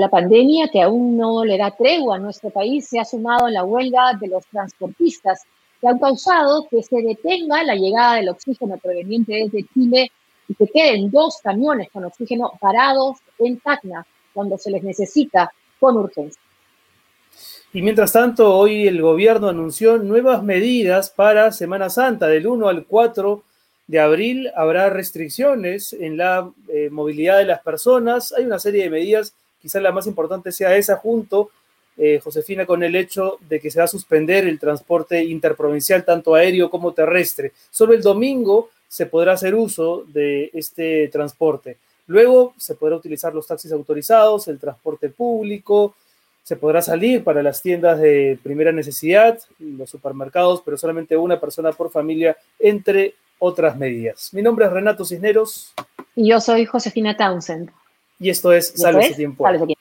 la pandemia que aún no le da tregua a nuestro país se ha sumado en la huelga de los transportistas que han causado que se detenga la llegada del oxígeno proveniente desde Chile y que queden dos camiones con oxígeno parados en Tacna cuando se les necesita con urgencia. Y mientras tanto, hoy el gobierno anunció nuevas medidas para Semana Santa. Del 1 al 4 de abril habrá restricciones en la eh, movilidad de las personas. Hay una serie de medidas, quizás la más importante sea esa, junto, eh, Josefina, con el hecho de que se va a suspender el transporte interprovincial, tanto aéreo como terrestre. Solo el domingo se podrá hacer uso de este transporte. Luego se podrá utilizar los taxis autorizados, el transporte público, se podrá salir para las tiendas de primera necesidad, los supermercados, pero solamente una persona por familia, entre otras medidas. Mi nombre es Renato Cisneros. Y yo soy Josefina Townsend. Y esto es Salve ese tiempo. tiempo.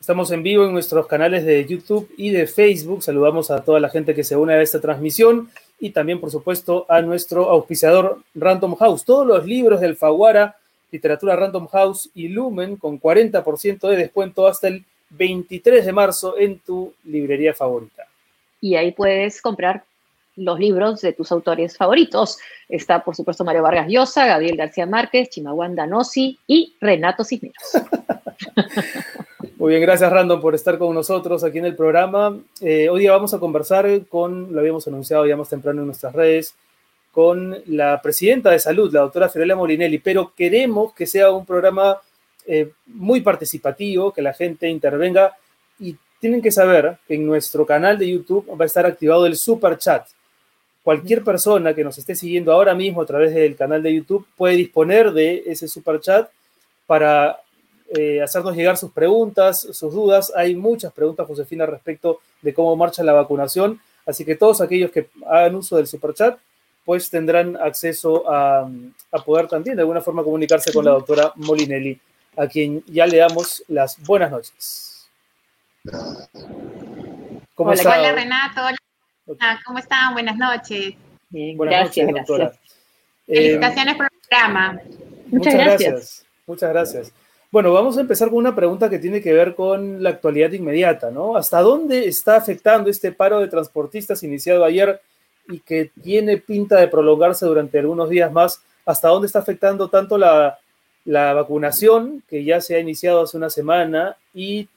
Estamos en vivo en nuestros canales de YouTube y de Facebook. Saludamos a toda la gente que se une a esta transmisión y también, por supuesto, a nuestro auspiciador Random House. Todos los libros del Faguara, Literatura Random House y Lumen con 40% de descuento hasta el 23 de marzo en tu librería favorita. Y ahí puedes comprar los libros de tus autores favoritos. Está, por supuesto, Mario Vargas Llosa, Gabriel García Márquez, Chimawanda Nosi y Renato Cisneros. Muy bien, gracias Random por estar con nosotros aquí en el programa. Eh, hoy día vamos a conversar con, lo habíamos anunciado ya más temprano en nuestras redes, con la presidenta de salud, la doctora Fiorella Molinelli, pero queremos que sea un programa eh, muy participativo, que la gente intervenga y tienen que saber que en nuestro canal de YouTube va a estar activado el super chat. Cualquier persona que nos esté siguiendo ahora mismo a través del canal de YouTube puede disponer de ese super chat para eh, hacernos llegar sus preguntas, sus dudas. Hay muchas preguntas, Josefina, respecto de cómo marcha la vacunación. Así que todos aquellos que hagan uso del superchat, pues tendrán acceso a, poder también de alguna forma comunicarse con la doctora Molinelli, a quien ya le damos las buenas noches. ¿Cómo hola, hola Renato, hola. ¿cómo están? Buenas noches. buenas noches, doctora. Felicitaciones por el programa. Muchas, gracias. Muchas gracias. Bueno, vamos a empezar con una pregunta que tiene que ver con la actualidad inmediata, ¿no? ¿Hasta dónde está afectando este paro de transportistas iniciado ayer y que tiene pinta de prolongarse durante algunos días más? ¿Hasta dónde está afectando tanto la, vacunación, que ya se ha iniciado hace una semana, y,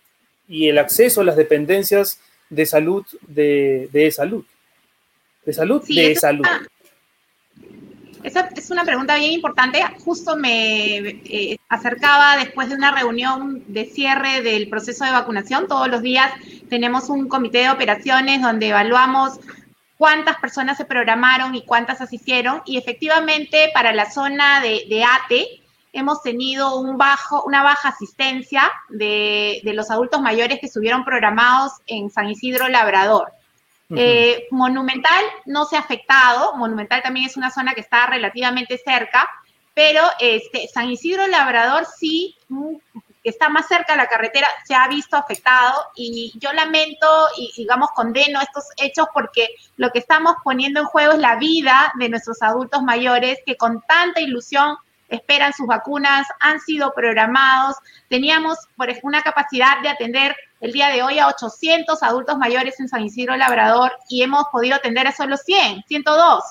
el acceso a las dependencias de salud, de, de salud? De salud, de salud. Esa es una pregunta bien importante. Justo me eh, acercaba después de una reunión de cierre del proceso de vacunación. Todos los días tenemos un comité de operaciones donde evaluamos cuántas personas se programaron y cuántas asistieron. Y efectivamente, para la zona de, ATE, hemos tenido un bajo, una baja asistencia de, de los adultos mayores que estuvieron programados en San Isidro Labrador. Eh, Monumental no se ha afectado, Monumental también es una zona que está relativamente cerca, pero este, San Isidro Labrador sí mm, está más cerca de la carretera, se ha visto afectado y yo lamento y digamos condeno estos hechos porque lo que estamos poniendo en juego es la vida de nuestros adultos mayores que con tanta ilusión esperan sus vacunas, han sido programados, teníamos por una capacidad de atender el día de hoy a 800 adultos mayores en San Isidro Labrador y hemos podido atender a solo 100, 102.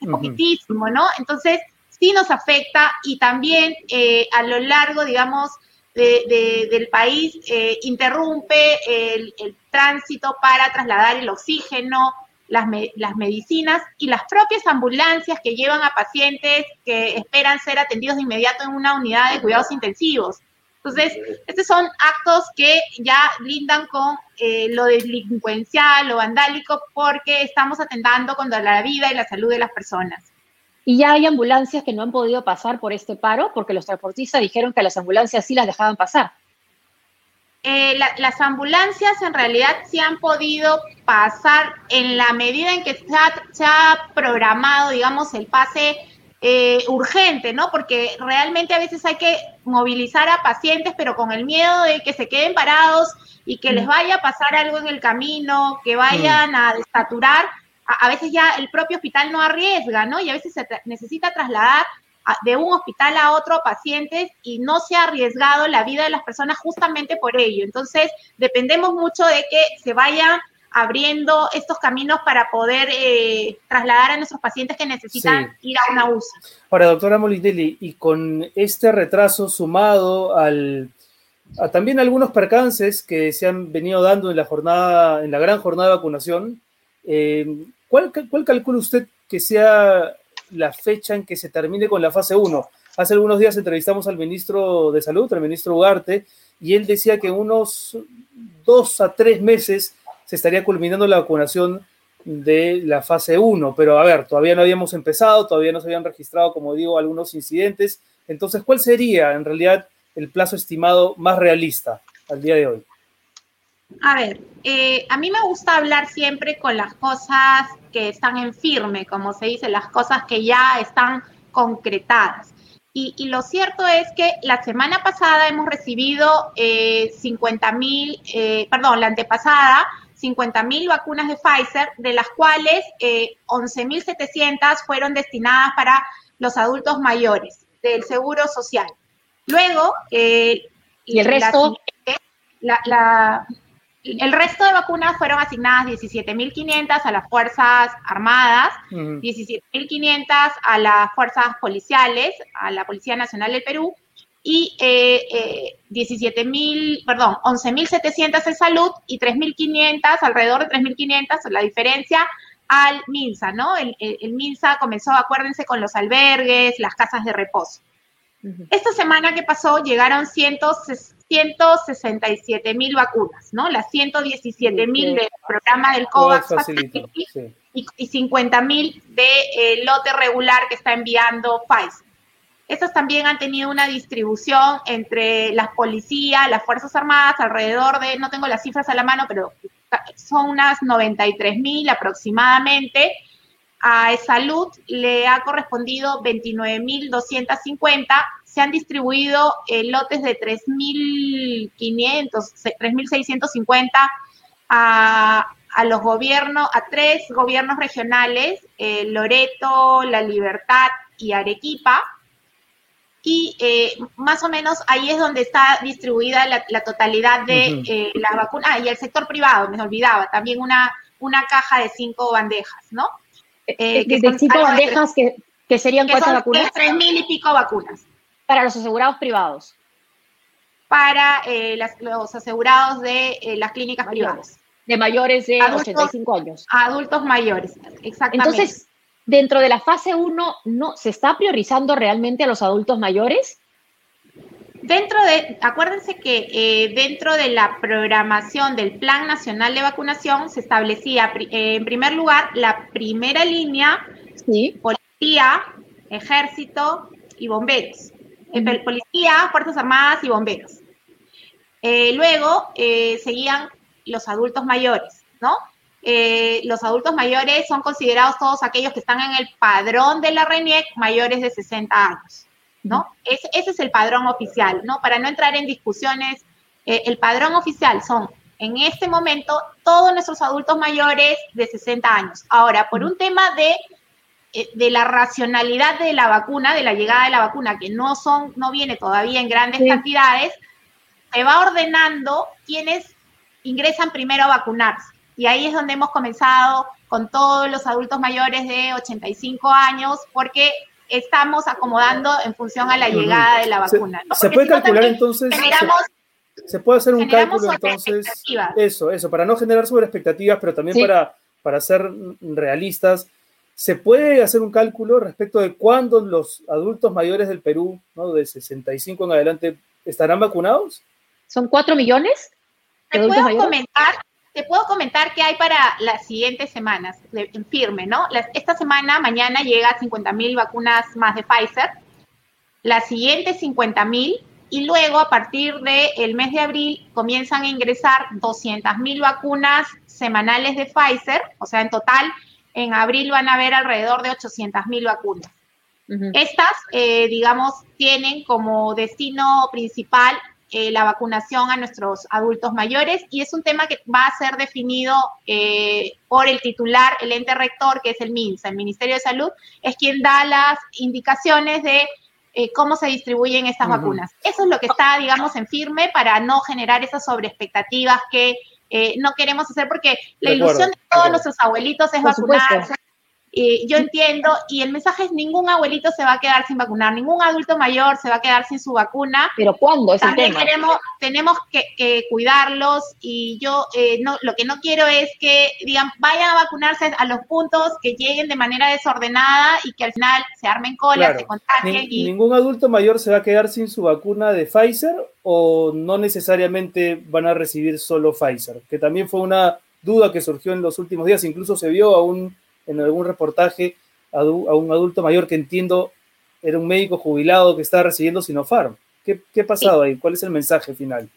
Es poquitísimo, ¿no? Entonces, sí nos afecta y también eh, a lo largo, digamos, del país eh, interrumpe el, tránsito para trasladar el oxígeno, las, las medicinas y las propias ambulancias que llevan a pacientes que esperan ser atendidos de inmediato en una unidad de cuidados intensivos. Entonces, estos son actos que ya lindan con eh, lo delincuencial, lo vandálico, porque estamos atentando contra la vida y la salud de las personas. Y ya hay ambulancias que no han podido pasar por este paro porque los transportistas dijeron que las ambulancias sí las dejaban pasar. Eh, las ambulancias en realidad sí han podido pasar en la medida en que se ha, se ha programado, digamos, el pase eh, urgente, ¿no? Porque realmente a veces hay que movilizar a pacientes, pero con el miedo de que se queden parados y que les mm. vaya a pasar algo en el camino, que vayan a desaturar. A, veces ya el propio hospital no arriesga, ¿no? Y a veces se necesita trasladar de un hospital a otro pacientes y no se ha arriesgado la vida de las personas justamente por ello. Entonces, dependemos mucho de que se vayan abriendo estos caminos para poder eh, trasladar a nuestros pacientes que necesitan ir a una UCI. Ahora, doctora Molinelli, y con este retraso sumado al, a también algunos percances que se han venido dando en la jornada, en la gran jornada de vacunación, eh, ¿cuál, ¿cuál calcula usted que sea la fecha en que se termine con la fase 1? Hace algunos días entrevistamos al ministro de Salud, al ministro Ugarte, y él decía que unos dos a tres meses se estaría culminando la vacunación de la fase 1, pero a ver, todavía no habíamos empezado, todavía no se habían registrado, como digo, algunos incidentes. Entonces, ¿cuál sería en realidad el plazo estimado más realista al día de hoy? A ver, eh, a mí me gusta hablar siempre con las cosas que están en firme, como se dice, las cosas que ya están concretadas. Y, lo cierto es que la semana pasada hemos recibido 50 eh, mil, eh, perdón, la antepasada, 50 mil vacunas de Pfizer, de las cuales 11.700 fueron destinadas para los adultos mayores del Seguro Social. Luego, ¿y el resto? la, el resto de vacunas fueron asignadas 17.500 a las Fuerzas Armadas, 17.500 a las Fuerzas Policiales, a la Policía Nacional del Perú, y eh, 17.000, eh, perdón, 11.700 en salud y 3.500, alrededor de 3.500, la diferencia al MINSA, ¿no? El, el, MINSA comenzó, acuérdense, con los albergues, las casas de reposo. Esta semana que pasó llegaron 160 167 mil vacunas, ¿no? Las 117 mil del programa del COVAX y, y 50 mil de eh, lote regular que está enviando Pfizer. Estas también han tenido una distribución entre las policías, las Fuerzas Armadas, alrededor de, no tengo las cifras a la mano, pero son unas 93 mil aproximadamente. A Salud le ha correspondido 29.250 se han distribuido eh, lotes de 3.500, 3.650 a, a los gobiernos, a tres gobiernos regionales, eh, Loreto, La Libertad y Arequipa. Y eh, más o menos ahí es donde está distribuida la, totalidad de las vacunas. Ah, y el sector privado, me olvidaba, también una, una caja de cinco bandejas, ¿no? que de cinco bandejas que, que, serían cuatro vacunas. Tres mil y pico vacunas. Para los asegurados privados. Para eh, los asegurados de eh, las clínicas privadas. De mayores de 85 años. Adultos mayores, exactamente. Entonces, dentro de la fase 1, ¿no, ¿se está priorizando realmente a los adultos mayores? Dentro de, acuérdense que eh, dentro de la programación del Plan Nacional de Vacunación se establecía, en primer lugar, la primera línea, sí. policía, ejército y bomberos policía, Fuerzas Armadas y bomberos. Eh, luego eh, seguían los adultos mayores, ¿no? Eh, los adultos mayores son considerados todos aquellos que están en el padrón de la RENIEC mayores de 60 años, ¿no? ese es el padrón oficial, ¿no? Para no entrar en discusiones, el padrón oficial son en este momento todos nuestros adultos mayores de 60 años. Ahora, por un tema de eh, de la racionalidad de la vacuna, de la llegada de la vacuna, que no son, no viene todavía en grandes cantidades, se va ordenando quienes ingresan primero a vacunarse. Y ahí es donde hemos comenzado con todos los adultos mayores de 85 años, porque estamos acomodando en función a la llegada de la vacuna. Se, puede calcular entonces. se, puede hacer un cálculo entonces. Eso, eso, para no generar sobre expectativas, pero también para, para ser realistas ¿Se puede hacer un cálculo respecto de cuándo los adultos mayores del Perú, ¿no? de 65 en adelante, estarán vacunados? ¿Son 4 millones? Te puedo, comentar, te puedo comentar que hay para las siguientes semanas, en firme, ¿no? esta semana, mañana, llega 50 mil vacunas más de Pfizer, la siguiente 50 mil, y luego a partir del mes de abril comienzan a ingresar 200 mil vacunas semanales de Pfizer, o sea, en total en abril van a haber alrededor de 800 mil vacunas. Estas, eh, digamos, tienen como destino principal eh, la vacunación a nuestros adultos mayores y es un tema que va a ser definido eh, por el titular, el ente rector, que es el MINSA, el Ministerio de Salud, es quien da las indicaciones de cómo se distribuyen estas vacunas. Eso es lo que está, digamos, en firme para no generar esas sobreexpectativas que no queremos hacer porque la ilusión de todos nuestros abuelitos es vacunarse, yo entiendo, y el mensaje es ningún abuelito se va a quedar sin vacunar, ningún adulto mayor se va a quedar sin su vacuna. Pero ¿cuándo es También Queremos, tenemos que, cuidarlos y yo eh, no, lo que no quiero es que digan, vayan a vacunarse a los puntos que lleguen de manera desordenada y que al final se armen colas, se contagien. ¿Ningún adulto mayor se va a quedar sin su vacuna de Pfizer o no necesariamente van a recibir solo Pfizer? Que también fue una duda que surgió en los últimos días, incluso se vio a un en algún reportaje a, un adulto mayor que entiendo era un médico jubilado que estaba recibiendo Sinopharm. ¿Qué, qué ha pasado ahí? ¿Cuál es el mensaje final?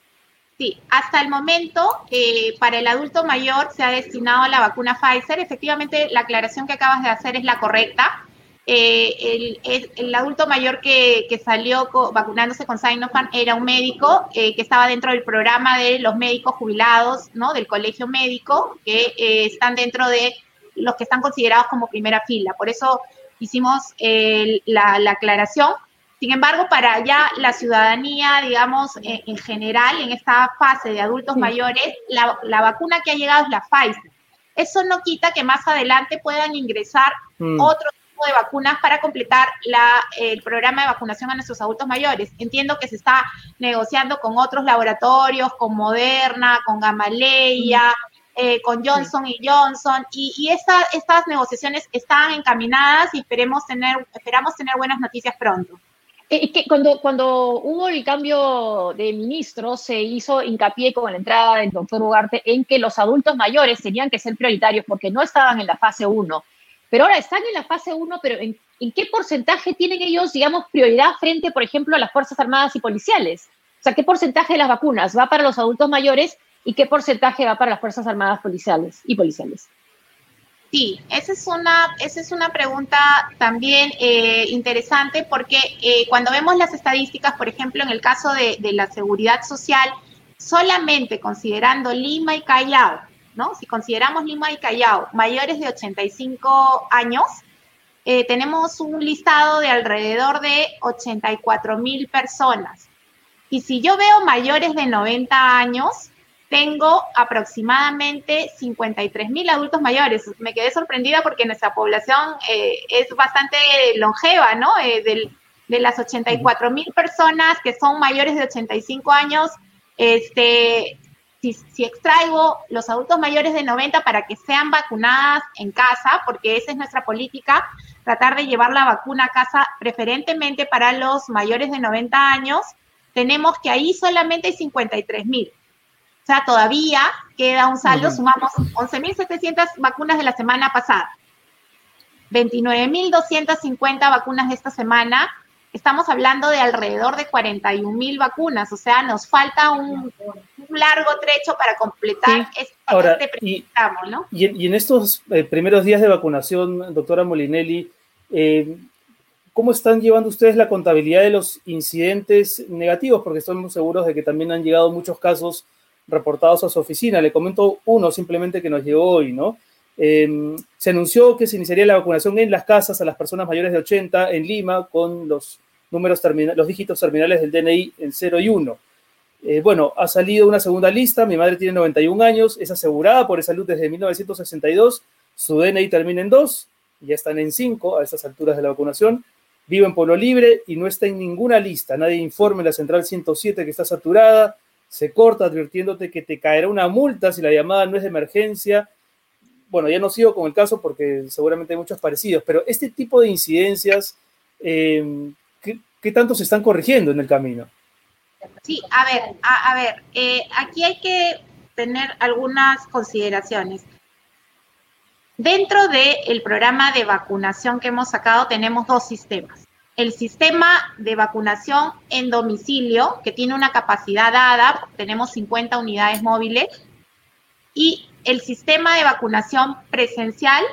Sí, hasta el momento eh, para el adulto mayor se ha destinado la vacuna Pfizer. Efectivamente, la aclaración que acabas de hacer es la correcta. Eh, el, adulto mayor que, salió vacunándose con Sinopharm era un médico eh, que estaba dentro del programa de los médicos jubilados, ¿no? Del colegio médico, que están dentro de los que están considerados como primera fila. Por eso hicimos la, aclaración. Sin embargo, para ya la ciudadanía, digamos, en, general, en esta fase de adultos mayores, la, vacuna que ha llegado es la Pfizer. Eso no quita que más adelante puedan ingresar mm. otro tipo de vacunas para completar el programa de vacunación a nuestros adultos mayores. Entiendo que se está negociando con otros laboratorios, con Moderna, con Gamaleya, eh, con Johnson y Johnson, y, estas negociaciones están encaminadas y esperemos tener, esperamos tener buenas noticias pronto. Eh, que cuando, cuando hubo el cambio de ministro, se hizo hincapié con la entrada del doctor Ugarte en que los adultos mayores tenían que ser prioritarios porque no estaban en la fase 1. Pero ahora están en la fase 1, pero ¿en, ¿en, qué porcentaje tienen ellos, digamos, prioridad frente, por ejemplo, a las Fuerzas Armadas y policiales? O sea, ¿qué porcentaje de las vacunas va para los adultos mayores y qué porcentaje va para las Fuerzas Armadas policiales y policiales? Sí, esa es una, esa es una pregunta también eh, interesante porque eh, cuando vemos las estadísticas, por ejemplo, en el caso de, la seguridad social, solamente considerando Lima y Callao, ¿no? Si consideramos Lima y Callao mayores de 85 años, eh, tenemos un listado de alrededor de 84 mil personas. Y si yo veo mayores de 90 años, tengo aproximadamente 53 mil adultos mayores. Me quedé sorprendida porque nuestra población eh, es bastante longeva, ¿no? Eh, de las 84 mil personas que son mayores de 85 años, este, si, si, extraigo los adultos mayores de 90 para que sean vacunadas en casa, porque esa es nuestra política, tratar de llevar la vacuna a casa preferentemente para los mayores de 90 años, tenemos que ahí solamente hay 53 mil. O sea, todavía queda un saldo, sumamos 11.700 vacunas de la semana pasada, 29.250 vacunas de esta semana, estamos hablando de alrededor de 41.000 vacunas, o sea, nos falta un, largo trecho para completar este, Ahora, y, ¿no? Y en, estos eh, primeros días de vacunación, doctora Molinelli, eh, ¿cómo están llevando ustedes la contabilidad de los incidentes negativos? Porque estamos seguros de que también han llegado muchos casos reportados a su oficina. Le comento uno simplemente que nos llegó hoy, ¿no? Em, se anunció que se iniciaría la vacunación en las casas a las personas mayores de 80 en Lima con los números los dígitos terminales del DNI en 0 y 1. Eh, bueno, ha salido una segunda lista, mi madre tiene 91 años, es asegurada por salud desde 1962, su DNI termina en 2, ya están en 5 a estas alturas de la vacunación, vive en Pueblo Libre y no está en ninguna lista, nadie informe la central 107 que está saturada, se corta advirtiéndote que te caerá una multa si la llamada no es de emergencia. Bueno, ya no sigo con el caso porque seguramente hay muchos parecidos, pero este tipo de incidencias, em, ¿qué, tanto se están corrigiendo en el camino? Sí, a ver, a, ver, eh, aquí hay que tener algunas consideraciones. Dentro del programa de vacunación que hemos sacado tenemos dos sistemas el sistema de vacunación en domicilio, que tiene una capacidad dada, tenemos 50 unidades móviles, y el sistema de vacunación presencial,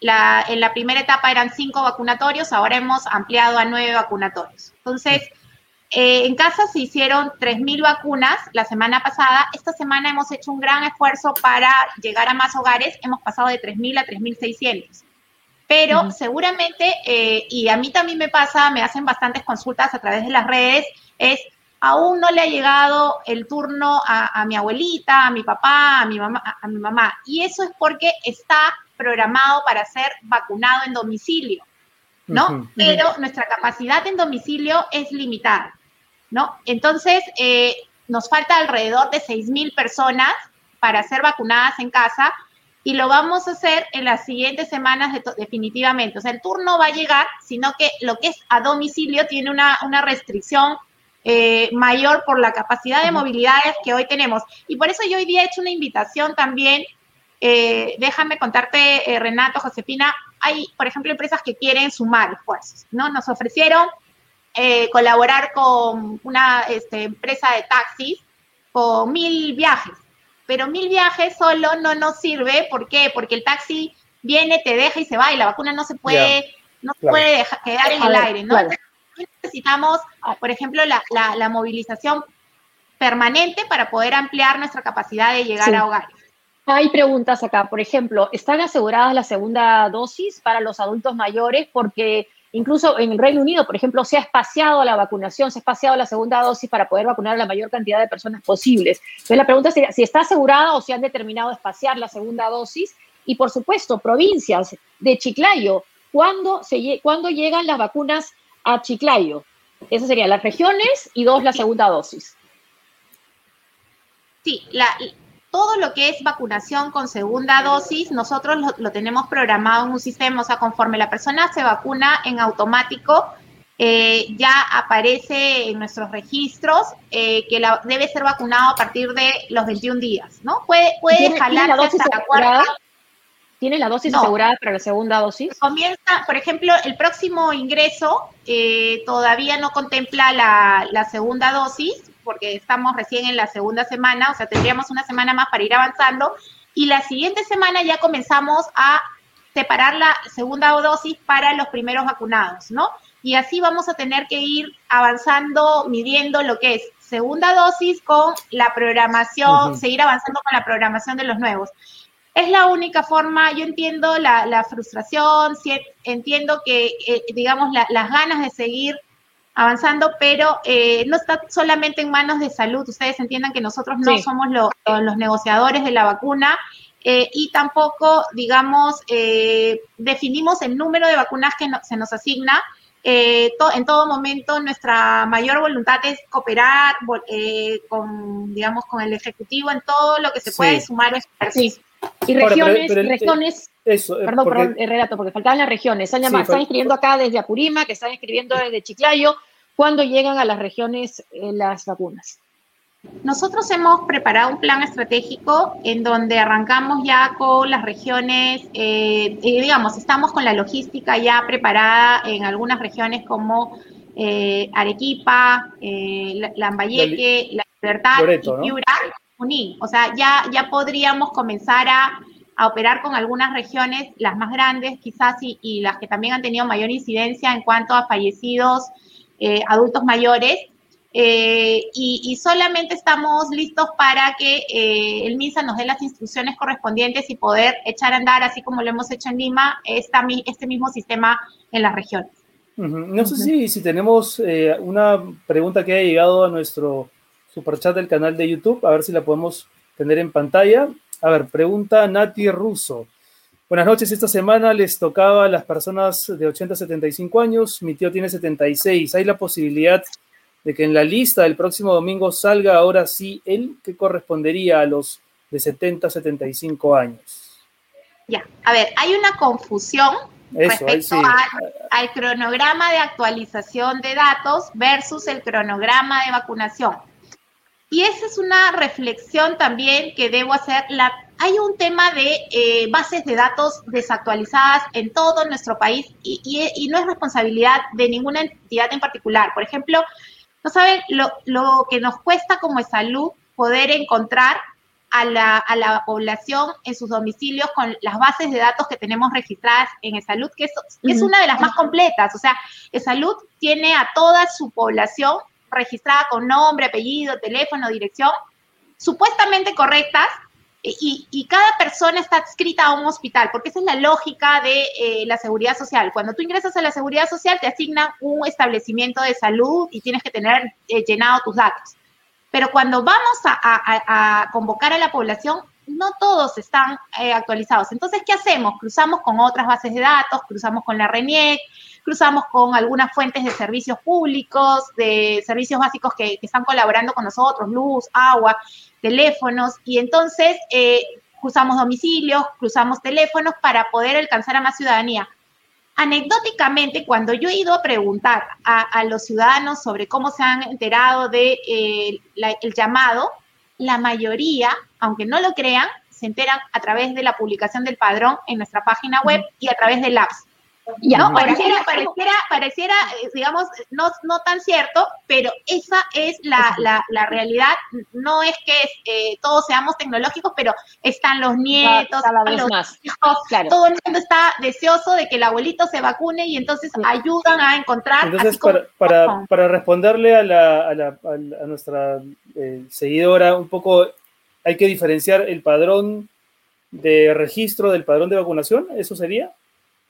en la primera etapa eran cinco vacunatorios, ahora hemos ampliado a nueve vacunatorios. Entonces, eh, en casa se hicieron 3.000 vacunas la semana pasada. Esta semana hemos hecho un gran esfuerzo para llegar a más hogares. Hemos pasado de 3.000 a 3.600. Pero seguramente, eh, y a mí también me pasa, me hacen bastantes consultas a través de las redes, es aún no le ha llegado el turno a, mi abuelita, a mi papá, a mi, mamá, a mi mamá. Y eso es porque está programado para ser vacunado en domicilio, ¿no? Pero nuestra capacidad en domicilio es limitada, ¿no? Entonces, eh, nos falta alrededor de 6.000 personas para ser vacunadas en casa y lo vamos a hacer en las siguientes semanas definitivamente. O sea, el turno va a llegar, sino que lo que es a domicilio tiene una, una restricción eh, mayor por la capacidad de movilidades que hoy tenemos. Y por eso yo hoy día he hecho una invitación también, eh, déjame contarte, eh, Renato, Josefina, hay, por ejemplo, empresas que quieren sumar esfuerzos, ¿no? Nos ofrecieron colaborar con una este, empresa de taxis con mil viajes, pero mil viajes solo no nos sirve, ¿por qué? Porque el taxi viene, te deja y se va y la vacuna no se puede, no puede quedar en el aire, ¿no? necesitamos, por ejemplo, la, movilización permanente para poder ampliar nuestra capacidad de llegar a hogares. Hay preguntas acá, por ejemplo, ¿están aseguradas la segunda dosis para los adultos mayores? Porque incluso en el Reino Unido, por ejemplo, se ha espaciado la vacunación, se ha espaciado la segunda dosis para poder vacunar a la mayor cantidad de personas posibles. Entonces, la pregunta sería si está asegurada o si han determinado espaciar la segunda dosis. Y, por supuesto, provincias de Chiclayo, ¿cuándo, se, ¿cuándo llegan las vacunas a Chiclayo. Esas serían las regiones y dos, la segunda dosis. Sí, todo lo que es vacunación con segunda dosis, nosotros lo, tenemos programado en un sistema, o sea, conforme la persona se vacuna en automático, eh, ya aparece en nuestros registros eh, que la, debe ser vacunado a partir de los 21 días, ¿no? Puede, puede jalarse hasta la cuarta. ¿Tiene la dosis asegurada para la segunda dosis? Comienza, por ejemplo, el próximo ingreso eh, todavía no contempla la, segunda dosis, porque estamos recién en la segunda semana, o sea, tendríamos una semana más para ir avanzando, y la siguiente semana ya comenzamos a separar la segunda dosis para los primeros vacunados, ¿no? Y así vamos a tener que ir avanzando, midiendo lo que es segunda dosis con la programación, seguir avanzando con la programación de los nuevos. Es la única forma, yo entiendo la, frustración, entiendo que, eh, digamos, las ganas de seguir avanzando, pero eh, no está solamente en manos de salud. Ustedes entiendan que nosotros no somos los negociadores de la vacuna eh, y tampoco, digamos, definimos el número de vacunas que se nos asigna. en todo momento nuestra mayor voluntad es cooperar con, digamos, con el Ejecutivo en todo lo que se puede sumar ejercicio. Y regiones, regiones, eso, eh, perdón, perdón, eh, Relato, porque faltaban las regiones. Están, están escribiendo acá desde Apurima, que están escribiendo desde Chiclayo. ¿Cuándo llegan a las regiones eh, las vacunas? Nosotros hemos preparado un plan estratégico en donde arrancamos ya con las regiones, digamos, estamos con la logística ya preparada en algunas regiones como Arequipa, Lambayeque, La Libertad y Piura. O sea, ya, ya podríamos comenzar a, operar con algunas regiones, las más grandes quizás y, las que también han tenido mayor incidencia en cuanto a fallecidos eh, adultos mayores. Eh, y, solamente estamos listos para que eh, el MISA nos dé las instrucciones correspondientes y poder echar a andar, así como lo hemos hecho en Lima, esta, este mismo sistema en las regiones. No sé si, si tenemos una pregunta que haya llegado a nuestro superchat del canal de YouTube, a ver si la podemos tener en pantalla. A ver, pregunta Nati Russo. Buenas noches, esta semana les tocaba a las personas de 80 a 75 años, mi tío tiene 76. ¿Hay la posibilidad de que en la lista del próximo domingo salga ahora sí él, que correspondería a los de 70 a 75 años? Ya, a ver, hay una confusión respecto al cronograma de actualización de datos versus el cronograma de vacunación. Y esa es una reflexión también que debo hacer. La, hay un tema de eh, bases de datos desactualizadas en todo nuestro país y, no es responsabilidad de ninguna entidad en particular. Por ejemplo, no saben lo, lo que nos cuesta como salud poder encontrar a la, a la, población en sus domicilios con las bases de datos que tenemos registradas en salud, que es, es una de las más completas. O sea, salud tiene a toda su población registrada con nombre, apellido, teléfono, dirección, supuestamente correctas, y, cada persona está adscrita a un hospital, porque esa es la lógica de eh, la seguridad social. Cuando tú ingresas a la seguridad social, te asignan un establecimiento de salud y tienes que tener eh, llenado tus datos. Pero cuando vamos a, convocar a la población, no todos están eh, actualizados. Entonces, ¿qué hacemos? Cruzamos con otras bases de datos, cruzamos con la RENIEC, cruzamos con algunas fuentes de servicios públicos, de servicios básicos que, que están colaborando con nosotros, luz, agua, teléfonos, y entonces eh, cruzamos domicilios, cruzamos teléfonos para poder alcanzar a más ciudadanía. Anecdóticamente, cuando yo he ido a preguntar a, los ciudadanos sobre cómo se han enterado del de, eh, el llamado, la mayoría, aunque no lo crean, se enteran a través de la publicación del padrón en nuestra página web y a través del apps. ¿No? Pareciera, pareciera, pareciera, eh, digamos, no, no tan cierto, pero esa es la, la, realidad. No es que eh, todos seamos tecnológicos, pero están los nietos, los hijos, todo el mundo está deseoso de que el abuelito se vacune y entonces ayudan a encontrar. Entonces, para, para, para, responderle a, la, a, la, a nuestra eh, seguidora, un poco hay que diferenciar el padrón de registro del padrón de vacunación, ¿eso sería?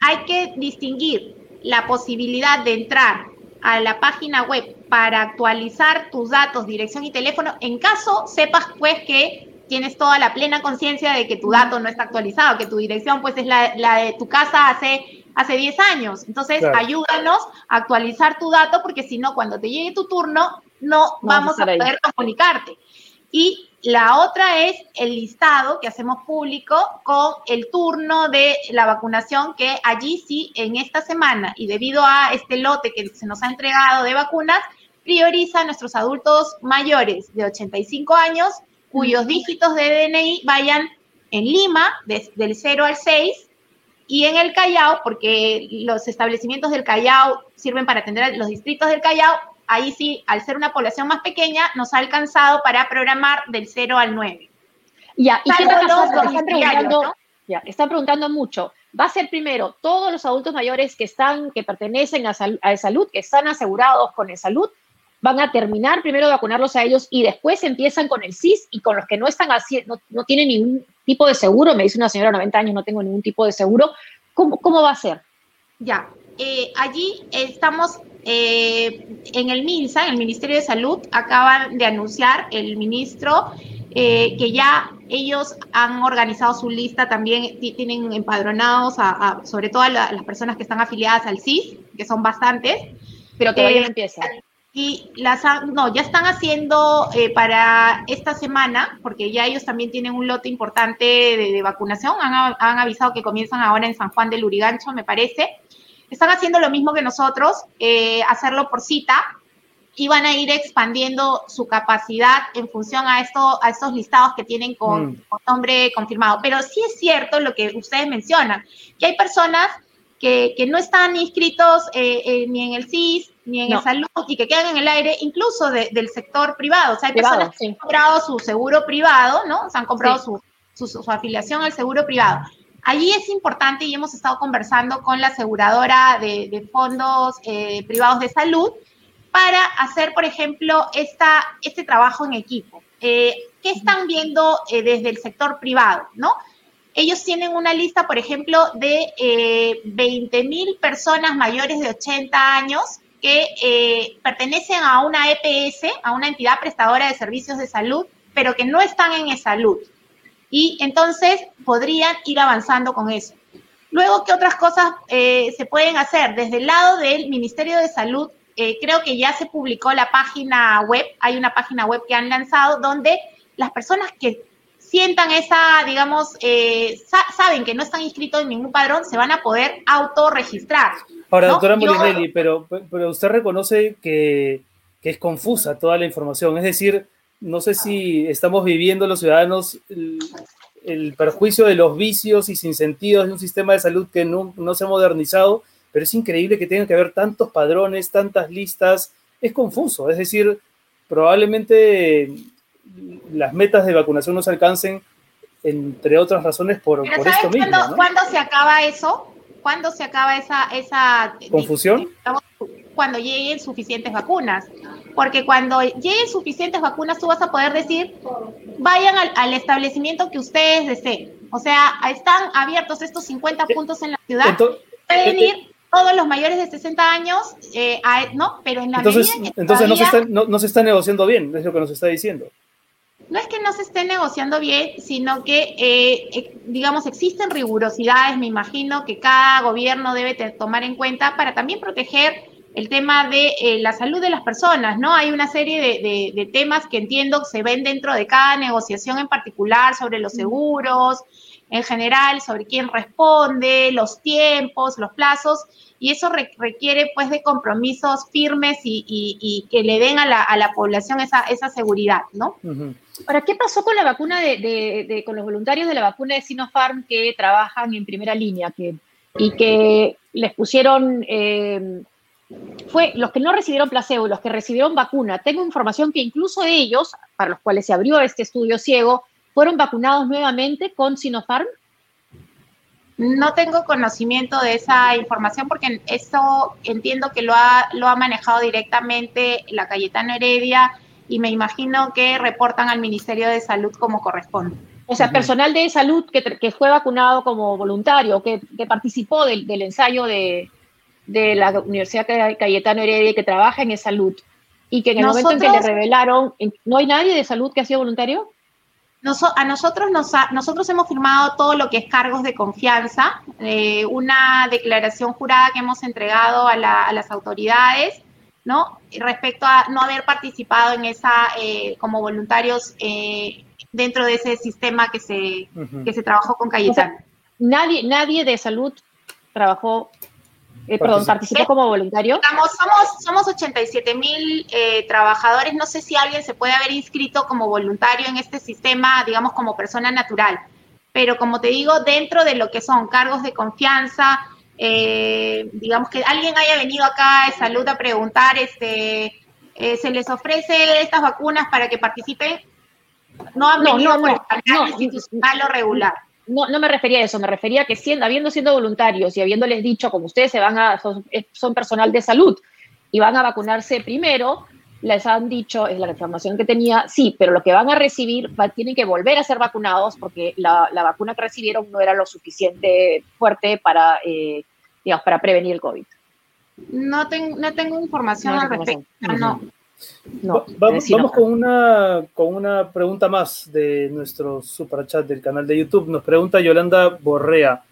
Hay que distinguir la posibilidad de entrar a la página web para actualizar tus datos, dirección y teléfono, en caso sepas pues que tienes toda la plena conciencia de que tu dato no está actualizado, que tu dirección pues es la, de tu casa hace, hace 10 años. Entonces, ayúdanos a actualizar tu dato porque si no, cuando te llegue tu turno, no vamos a poder comunicarte. Y la otra es el listado que hacemos público con el turno de la vacunación que allí sí, en esta semana y debido a este lote que se nos ha entregado de vacunas, prioriza a nuestros adultos mayores de 85 años cuyos dígitos de DNI vayan en Lima del 0 al 6 y en el Callao, porque los establecimientos del Callao sirven para atender a los distritos del Callao, ahí sí, al ser una población más pequeña, nos ha alcanzado para programar del 0 al 9. Ya, y qué están preguntando, ya, están preguntando mucho. Va a ser primero todos los adultos mayores que están, que pertenecen a, salud, que están asegurados con el salud, van a terminar primero de vacunarlos a ellos y después empiezan con el CIS y con los que no están haciendo, no, tienen ningún tipo de seguro, me dice una señora de 90 años, no tengo ningún tipo de seguro, ¿cómo, cómo va a ser? Ya, eh, allí estamos eh, en el MINSA, en el Ministerio de Salud, acaban de anunciar el ministro eh, que ya ellos han organizado su lista, también tienen empadronados a, sobre todo a, las personas que están afiliadas al CIS, que son bastantes. Pero todavía no empieza. Y las no, ya están haciendo para esta semana, porque ya ellos también tienen un lote importante de, vacunación, han, han, avisado que comienzan ahora en San Juan del Urigancho, me parece están haciendo lo mismo que nosotros, eh, hacerlo por cita, y van a ir expandiendo su capacidad en función a, esto, a estos listados que tienen con, mm. nombre confirmado. Pero sí es cierto lo que ustedes mencionan, que hay personas que, no están inscritos eh, eh, ni en el CIS, ni en el salud, y que quedan en el aire, incluso del sector privado. O sea, hay personas que han comprado su seguro privado, ¿no? Se han comprado su, su afiliación al seguro privado Allí es importante y hemos estado conversando con la aseguradora de, fondos eh, privados de salud para hacer, por ejemplo, esta, este trabajo en equipo. Eh, ¿Qué están viendo eh, desde el sector privado? ¿no? Ellos tienen una lista, por ejemplo, de 20 mil personas mayores de 80 años que pertenecen a una EPS, a una entidad prestadora de servicios de salud, pero que no están en e-salud y entonces podrían ir avanzando con eso. Luego, ¿qué otras cosas eh, se pueden hacer? Desde el lado del Ministerio de Salud, eh, creo que ya se publicó la página web, hay una página web que han lanzado donde las personas que sientan esa, digamos, eh, saben que no están inscritos en ningún padrón, se van a poder autorregistrar. Ahora, doctora Molinelli, pero, pero usted reconoce que, que es confusa toda la información, es decir, no sé si estamos viviendo los ciudadanos el, perjuicio de los vicios y sin sentido de un sistema de salud que no, se ha modernizado, pero es increíble que tenga que haber tantos padrones, tantas listas, es confuso, es decir, probablemente las metas de vacunación no se alcancen, entre otras razones, por, esto mismo. ¿Cuándo se acaba eso? ¿Cuándo se acaba esa... esa ¿Confusión? Cuando lleguen suficientes vacunas. Porque cuando lleguen suficientes vacunas, tú vas a poder decir, vayan al, establecimiento que ustedes deseen. O sea, están abiertos estos 50 puntos en la ciudad. Pueden ir todos los mayores de 60 años, eh, ¿no? Pero en la entonces, entonces no, se está, no, se está negociando bien, es lo que nos está diciendo. No es que no se esté negociando bien, sino que, eh, eh, digamos, existen rigurosidades, me imagino, que cada gobierno debe tomar en cuenta para también proteger el tema de la salud de las personas, ¿no? Hay una serie de, de, temas que entiendo se ven dentro de cada negociación en particular sobre los seguros, en general sobre quién responde, los tiempos, los plazos, y eso requiere pues de compromisos firmes y, que le den a la, población esa, esa, seguridad, ¿no? Ahora, ¿qué pasó con la vacuna de, con los voluntarios de la vacuna de Sinopharm que trabajan en primera línea que, y que les pusieron... Eh, fue los que no recibieron placebo, los que recibieron vacuna. Tengo información que incluso ellos, para los cuales se abrió este estudio ciego, fueron vacunados nuevamente con Sinopharm? No tengo conocimiento de esa información porque eso entiendo que lo ha, lo ha manejado directamente la Cayetano Heredia y me imagino que reportan al Ministerio de Salud como corresponde. O sea, personal de salud que, fue vacunado como voluntario, que, participó del, ensayo de, la Universidad Cayetano Heredia que trabaja en salud y que en el momento en que le revelaron, ¿no hay nadie de salud que ha sido voluntario? a nosotros, nos nosotros hemos firmado todo lo que es cargos de confianza, eh, una declaración jurada que hemos entregado a, las autoridades, ¿no? Respecto a no haber participado en esa, eh, como voluntarios eh, dentro de ese sistema que se, que se trabajó con Cayetano. nadie, nadie de salud trabajó eh, perdón, participó como voluntario. somos, somos 87 mil eh, trabajadores. No sé si alguien se puede haber inscrito como voluntario en este sistema, digamos, como persona natural. Pero como te digo, dentro de lo que son cargos de confianza, eh, digamos que alguien haya venido acá de salud a preguntar, este, se les ofrece estas vacunas para que participen. No han venido por el canal institucional o regular no, no me refería a eso, me refería a que siendo, habiendo sido voluntarios y habiéndoles dicho, como ustedes se van a, son, personal de salud y van a vacunarse primero, les han dicho, es la información que tenía, sí, pero lo que van a recibir, tienen que volver a ser vacunados porque la, vacuna que recibieron no era lo suficiente fuerte para, eh, digamos, para prevenir el COVID. No, tengo no tengo información al respecto. No, vamos, con una, con una pregunta más de nuestro superchat del canal de YouTube. Nos pregunta Yolanda Borrea.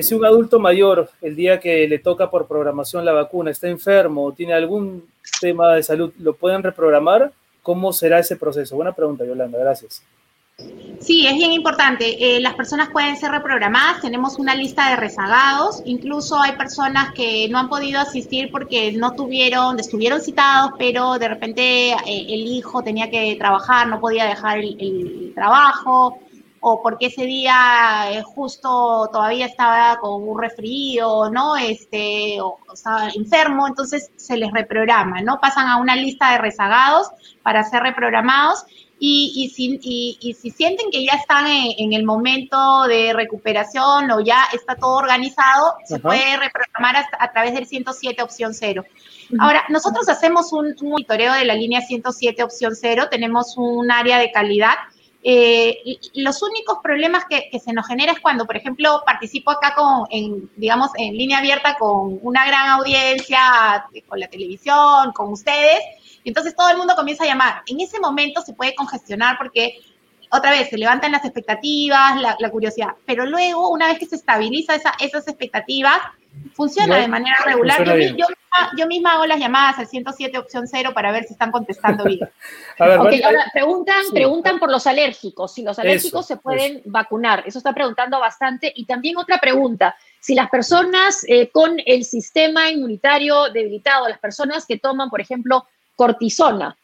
Si un adulto mayor, el día que le toca por programación la vacuna, está enfermo o tiene algún tema de salud, ¿lo pueden reprogramar? ¿Cómo será ese proceso? Buena pregunta, Yolanda. Gracias. Sí, es bien importante. Eh, las personas pueden ser reprogramadas, tenemos una lista de rezagados, incluso hay personas que no han podido asistir porque no tuvieron, estuvieron citados, pero de repente eh, el hijo tenía que trabajar, no podía dejar el, trabajo, o porque ese día eh, justo todavía estaba con un resfrío, ¿no? Este, o, o estaba enfermo, entonces se les reprograma, ¿no? Pasan a una lista de rezagados para ser reprogramados y, y, si, y, si, sienten que ya están en, el momento de recuperación o ya está todo organizado, se puede reprogramar a través del 107 opción 0. Ahora, nosotros hacemos un, monitoreo de la línea 107 opción 0, tenemos un área de calidad. Eh, los únicos problemas que, que, se nos genera es cuando, por ejemplo, participo acá con, en, digamos, en línea abierta con una gran audiencia, con la televisión, con ustedes, entonces todo el mundo comienza a llamar. En ese momento se puede congestionar porque otra vez se levantan las expectativas, la, curiosidad, pero luego una vez que se estabiliza esas expectativas, funciona de manera regular. Yo, misma, hago las llamadas al 107 opción 0 para ver si están contestando bien. ahora preguntan, preguntan por los alérgicos, si los alérgicos se pueden vacunar. Eso está preguntando bastante. Y también otra pregunta, si las personas eh, con el sistema inmunitario debilitado, las personas que toman, por ejemplo, cortisona,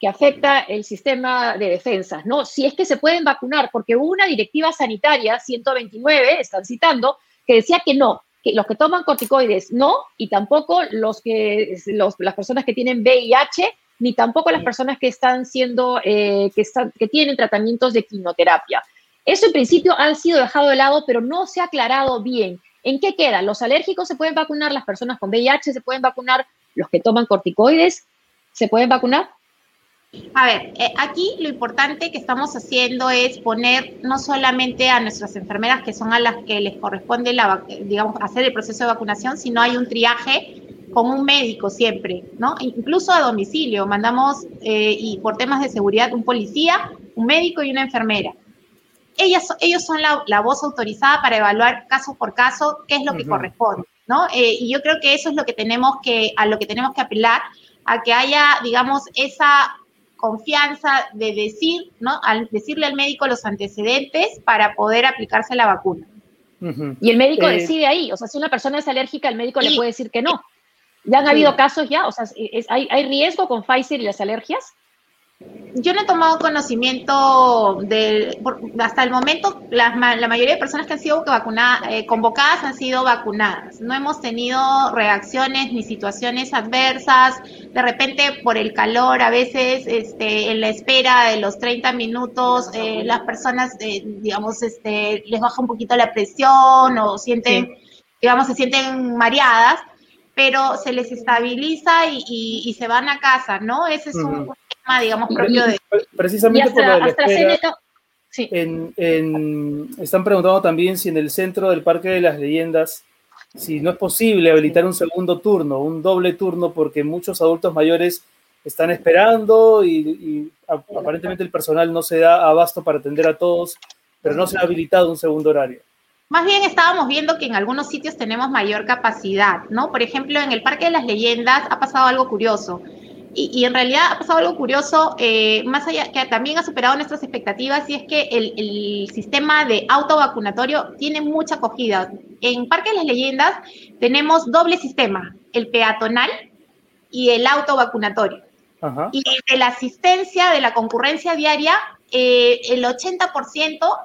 que afecta el sistema de defensas, ¿no? Si es que se pueden vacunar, porque hubo una directiva sanitaria, 129, están citando, que decía que no, que los que toman corticoides no, y tampoco los que, las personas que tienen VIH ni tampoco las personas que están siendo, eh, que, están, que tienen tratamientos de quimioterapia. Eso en principio ha sido dejado de lado, pero no se ha aclarado bien. ¿En qué queda? ¿Los alérgicos se pueden vacunar? ¿Las personas con VIH se pueden vacunar? ¿Los que toman corticoides se pueden vacunar? A ver, eh, aquí lo importante que estamos haciendo es poner no solamente a nuestras enfermeras, que son a las que les corresponde, la, digamos, hacer el proceso de vacunación, sino hay un triaje con un médico siempre, ¿no? Incluso a domicilio, mandamos, eh, y por temas de seguridad, un policía, un médico y una enfermera. Ellas, ellos son la, voz autorizada para evaluar caso por caso qué es lo que corresponde, ¿no? Eh, y yo creo que eso es lo que tenemos que, a lo que tenemos que apelar, a que haya, digamos, esa confianza de decir, ¿no? Al decirle al médico los antecedentes para poder aplicarse la vacuna. Y el médico eh, decide ahí, o sea, si una persona es alérgica, el médico le puede decir que no. ¿Ya han habido casos ya? O sea, hay, ¿hay riesgo con Pfizer y las alergias? Yo no he tomado conocimiento de, hasta el momento, la, mayoría de personas que han sido vacunadas, eh, convocadas han sido vacunadas. No hemos tenido reacciones ni situaciones adversas. De repente, por el calor, a veces este, en la espera de los 30 minutos, eh, las personas, eh, digamos, este, les baja un poquito la presión o sienten, digamos, se sienten mareadas pero se les estabiliza y, se van a casa, ¿no? Ese es un, digamos, propio de... Precisamente por lo de la espera, están preguntando también si en el centro del Parque de las Leyendas, si no es posible habilitar un segundo turno, un doble turno, porque muchos adultos mayores están esperando y, aparentemente el personal no se da abasto para atender a todos, pero no se ha habilitado un segundo horario. Más bien estábamos viendo que en algunos sitios tenemos mayor capacidad, ¿no? Por ejemplo, en el Parque de las Leyendas ha pasado algo curioso. Y, en realidad ha pasado algo curioso, eh, más allá que también ha superado nuestras expectativas, y es que el, sistema de autovacunatorio tiene mucha acogida. En Parque de las Leyendas tenemos doble sistema, el peatonal y el autovacunatorio. Y de la asistencia, de la concurrencia diaria, eh, el 80%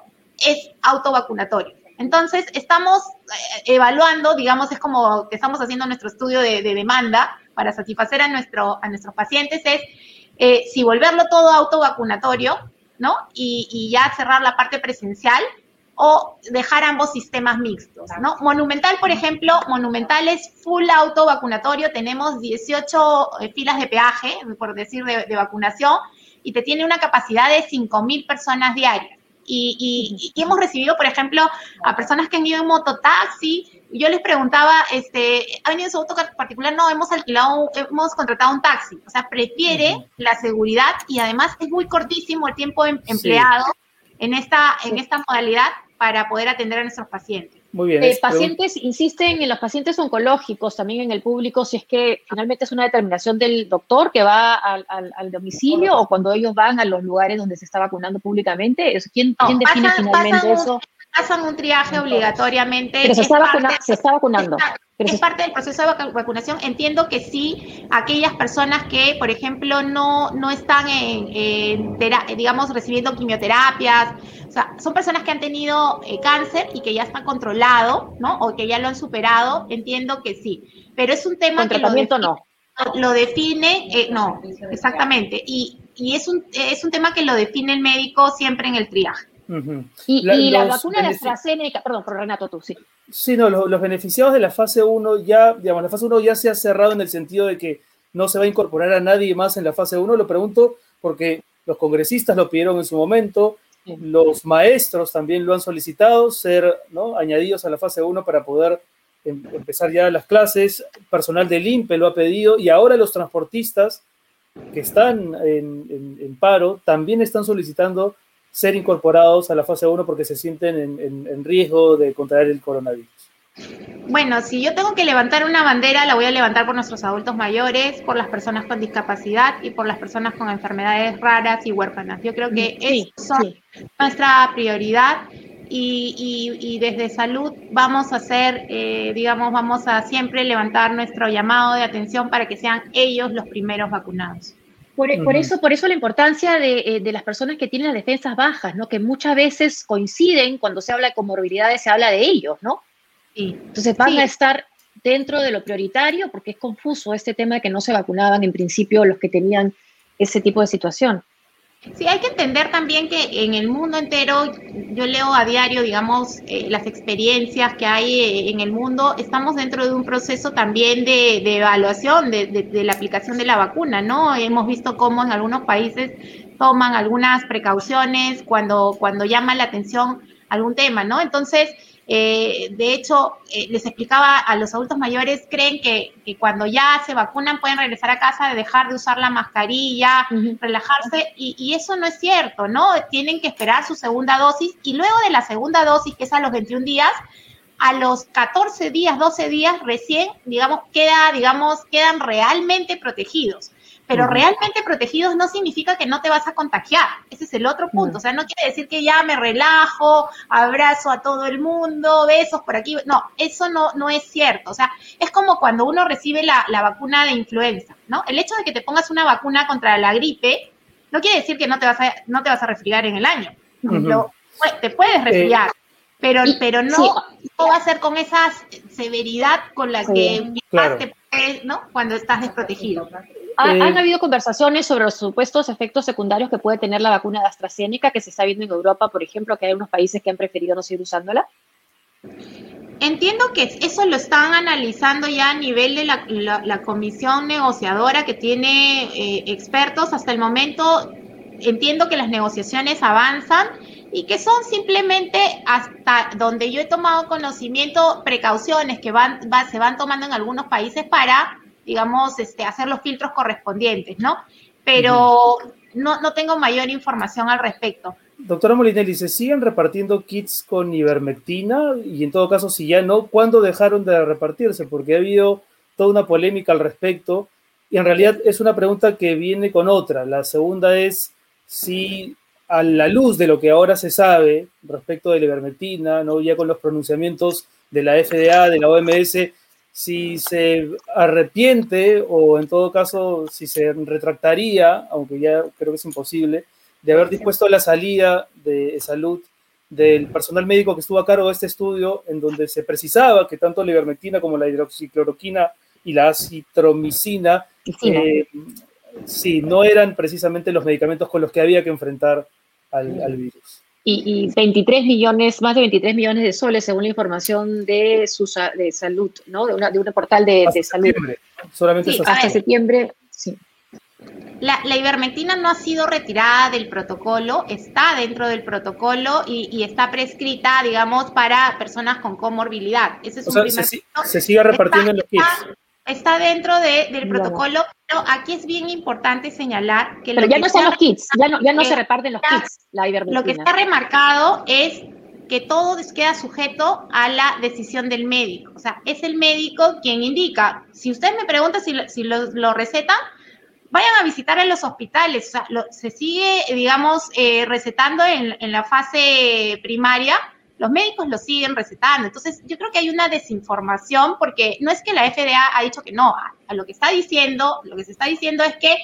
es autovacunatorio. Entonces, estamos eh, evaluando, digamos, es como que estamos haciendo nuestro estudio de, demanda para satisfacer a, nuestro, a nuestros pacientes, es eh, si volverlo todo autovacunatorio, ¿no? Y, ya cerrar la parte presencial o dejar ambos sistemas mixtos, ¿no? Monumental, por ejemplo, Monumental es full autovacunatorio, tenemos 18 eh, filas de peaje, por decir, de, de vacunación, y te tiene una capacidad de 5.000 personas diarias. Y, hemos recibido, por ejemplo, a personas que han ido en mototaxi. Yo les preguntaba, este, ¿ha venido su auto particular? No, hemos alquilado, hemos contratado un taxi. O sea, prefiere la seguridad y además es muy cortísimo el tiempo em, empleado en, esta, en esta modalidad para poder atender a nuestros pacientes. Muy bien. Eh, pacientes insisten en los pacientes oncológicos, también en el público, si es que finalmente es una determinación del doctor que va al, domicilio o cuando ellos van a los lugares donde se está vacunando públicamente. ¿Quién, define finalmente eso? Pasan un triaje obligatoriamente. Pero se está, se está vacunando. es parte del proceso de vacunación. Entiendo que sí, aquellas personas que, por ejemplo, no, no están en, digamos, recibiendo quimioterapias, o sea, son personas que han tenido eh, cáncer y que ya está controlado, ¿no? O que ya lo han superado, entiendo que sí. Pero es un tema que tratamiento lo define, no. Lo define, eh, no, exactamente. Y, y es, un, es un tema que lo define el médico siempre en el triaje. Y la, vacuna de AstraZeneca, perdón, por Renato, tú, sí. Sí, no, los, beneficiados de la fase 1 ya, digamos, la fase 1 ya se ha cerrado en el sentido de que no se va a incorporar a nadie más en la fase 1. Lo pregunto porque los congresistas lo pidieron en su momento, los maestros también lo han solicitado, ser ¿no? añadidos a la fase 1 para poder em, empezar ya las clases. Personal del INPE lo ha pedido y ahora los transportistas que están en paro también están solicitando ser incorporados a la fase 1 porque se sienten en, riesgo de contraer el coronavirus? Bueno, si yo tengo que levantar una bandera, la voy a levantar por nuestros adultos mayores, por las personas con discapacidad y por las personas con enfermedades raras y huérfanas. Yo creo que sí, es nuestra prioridad y, desde salud vamos a hacer, eh, digamos, vamos a siempre levantar nuestro llamado de atención para que sean ellos los primeros vacunados. Por, eso, por eso la importancia eh, de, las personas que tienen las defensas bajas, ¿no? Que muchas veces coinciden cuando se habla de comorbilidades, se habla de ellos, ¿no? Entonces van a estar dentro de lo prioritario? Porque es confuso este tema de que no se vacunaban en principio los que tenían ese tipo de situación. Sí, hay que entender también que en el mundo entero, yo leo a diario, digamos, eh, las experiencias que hay eh, en el mundo, estamos dentro de un proceso también de, evaluación de, de, la aplicación de la vacuna, ¿no? Hemos visto cómo en algunos países toman algunas precauciones cuando, cuando llama la atención algún tema, ¿no? Entonces, eh, de hecho, eh, les explicaba a los adultos mayores, creen que, cuando ya se vacunan pueden regresar a casa, de dejar de usar la mascarilla, relajarse, y, eso no es cierto, ¿no? Tienen que esperar su segunda dosis y luego de la segunda dosis, que es a los 21 días, a los 14 días, 12 días recién, digamos, queda, digamos, quedan realmente protegidos pero realmente protegidos no significa que no te vas a contagiar. Ese es el otro punto. O sea, no quiere decir que ya me relajo, abrazo a todo el mundo, besos por aquí. No, eso no, no es cierto. O sea, es como cuando uno recibe la, vacuna de influenza, ¿no? El hecho de que te pongas una vacuna contra la gripe no quiere decir que no te vas a, no te vas a resfriar en el año. te puedes resfriar. pero, pero no, va a ser con esa severidad con la que te puedes, ¿no? Cuando estás desprotegido. ¿Han eh, habido conversaciones sobre los supuestos efectos secundarios que puede tener la vacuna de AstraZeneca que se está viendo en Europa, por ejemplo, que hay unos países que han preferido no seguir usándola? Entiendo que eso lo están analizando ya a nivel de la, comisión negociadora que tiene eh, expertos. Hasta el momento entiendo que las negociaciones avanzan y que son simplemente hasta donde yo he tomado conocimiento, precauciones que van, se van tomando en algunos países para digamos, este, hacer los filtros correspondientes, ¿no? Pero no, no tengo mayor información al respecto. Doctora Molinelli, ¿se siguen repartiendo kits con ivermectina? Y en todo caso, si ya no, ¿cuándo dejaron de repartirse? Porque ha habido toda una polémica al respecto. Y en realidad es una pregunta que viene con otra. La segunda es si a la luz de lo que ahora se sabe respecto de la ivermectina, ¿no? ya con los pronunciamientos de la FDA, de la OMS, si se arrepiente o en todo caso si se retractaría, aunque ya creo que es imposible, de haber dispuesto la salida de salud del personal médico que estuvo a cargo de este estudio en donde se precisaba que tanto la ivermectina como la hidroxicloroquina y la acitromicina eh, sí, no eran precisamente los medicamentos con los que había que enfrentar al virus y, 23 millones, más de 23 millones de soles, según la información de, su, de salud, ¿no? De, una, de un portal de, de salud. Solamente hasta septiembre, sí. La, la, ivermectina no ha sido retirada del protocolo, está dentro del protocolo y, está prescrita, digamos, para personas con comorbilidad. Ese es un primer se, se, sigue repartiendo en los kits está dentro del protocolo, pero aquí es bien importante señalar que... Pero ya no están los kits, ya no, ya no se reparten los kits, la Lo que está remarcado es que todo queda sujeto a la decisión del médico. O sea, es el médico quien indica. Si usted me pregunta si, si lo, recetan, vayan a visitar a los hospitales. O sea, se sigue, digamos, eh, recetando en, en la fase primaria los médicos lo siguen recetando. Entonces, yo creo que hay una desinformación porque no es que la FDA ha dicho que no, a, lo que está diciendo, lo que se está diciendo es que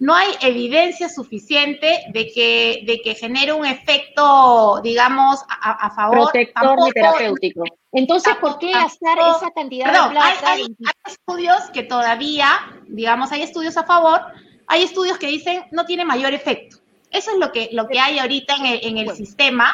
no hay evidencia suficiente de que, de que genere un efecto, digamos, a, favor. Protector ni terapéutico. Entonces, ¿por qué gastar esa cantidad de plata? Hay, estudios que todavía, digamos, hay estudios a favor, hay estudios que dicen no tiene mayor efecto. Eso es lo que, lo que hay ahorita en el, en el sistema,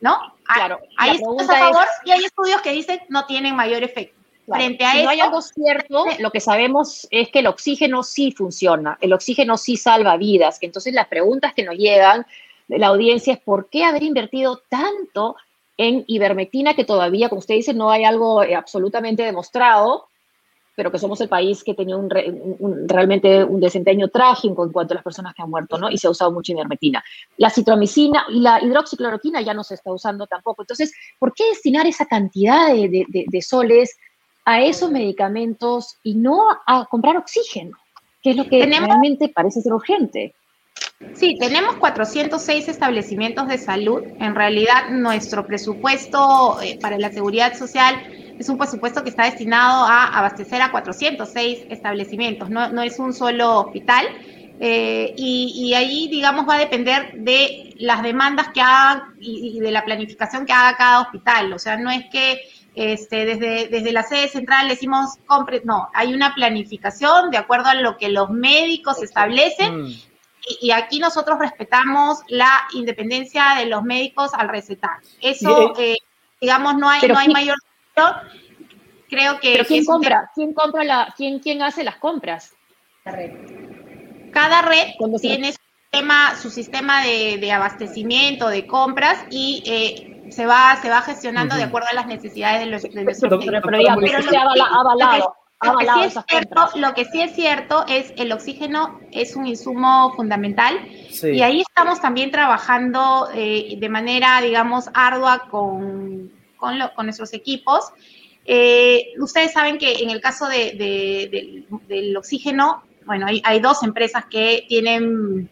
¿no? Claro. Hay estudios a favor y hay estudios que dicen no tienen mayor efecto. Frente a si no hay algo cierto, lo que sabemos es que el oxígeno sí funciona, el oxígeno sí salva vidas. Entonces las preguntas que nos llegan de la audiencia es ¿por qué haber invertido tanto en ivermectina que todavía, como usted dice, no hay algo eh, absolutamente demostrado? Pero que somos el país que tenía un, realmente un desempeño trágico en cuanto a las personas que han muerto, ¿no? Y se ha usado mucho ivermectina. La citromicina y la hidroxicloroquina ya no se está usando tampoco. Entonces, ¿por qué destinar esa cantidad de, soles a esos medicamentos y no a comprar oxígeno? Que es lo que realmente parece ser urgente. Sí, tenemos 406 establecimientos de salud. En realidad, nuestro presupuesto eh, para la seguridad social es un presupuesto que está destinado a abastecer a 406 establecimientos, no, no es un solo hospital. Eh, y, ahí, digamos, va a depender de las demandas que hagan y, de la planificación que haga cada hospital. O sea, no es que este, desde, desde la sede central decimos compre, no, hay una planificación de acuerdo a lo que los médicos establecen. Mm. Y, aquí nosotros respetamos la independencia de los médicos al recetar. Eso, eh, digamos, no hay, no hay mayor creo que... ¿Pero quién compra? ¿Quién compra la, quién, quién hace las compras? La red. Cada red tiene su sistema, su sistema de, abastecimiento, de compras y eh, se va, se va gestionando de acuerdo a las necesidades de los, de pero, avalado. Lo que, sí es cierto, lo que sí es cierto es el oxígeno es un insumo fundamental y ahí estamos también trabajando eh, de manera, digamos, ardua con, con, con nuestros equipos eh, ustedes saben que en el caso del oxígeno, bueno, hay, dos empresas que tienen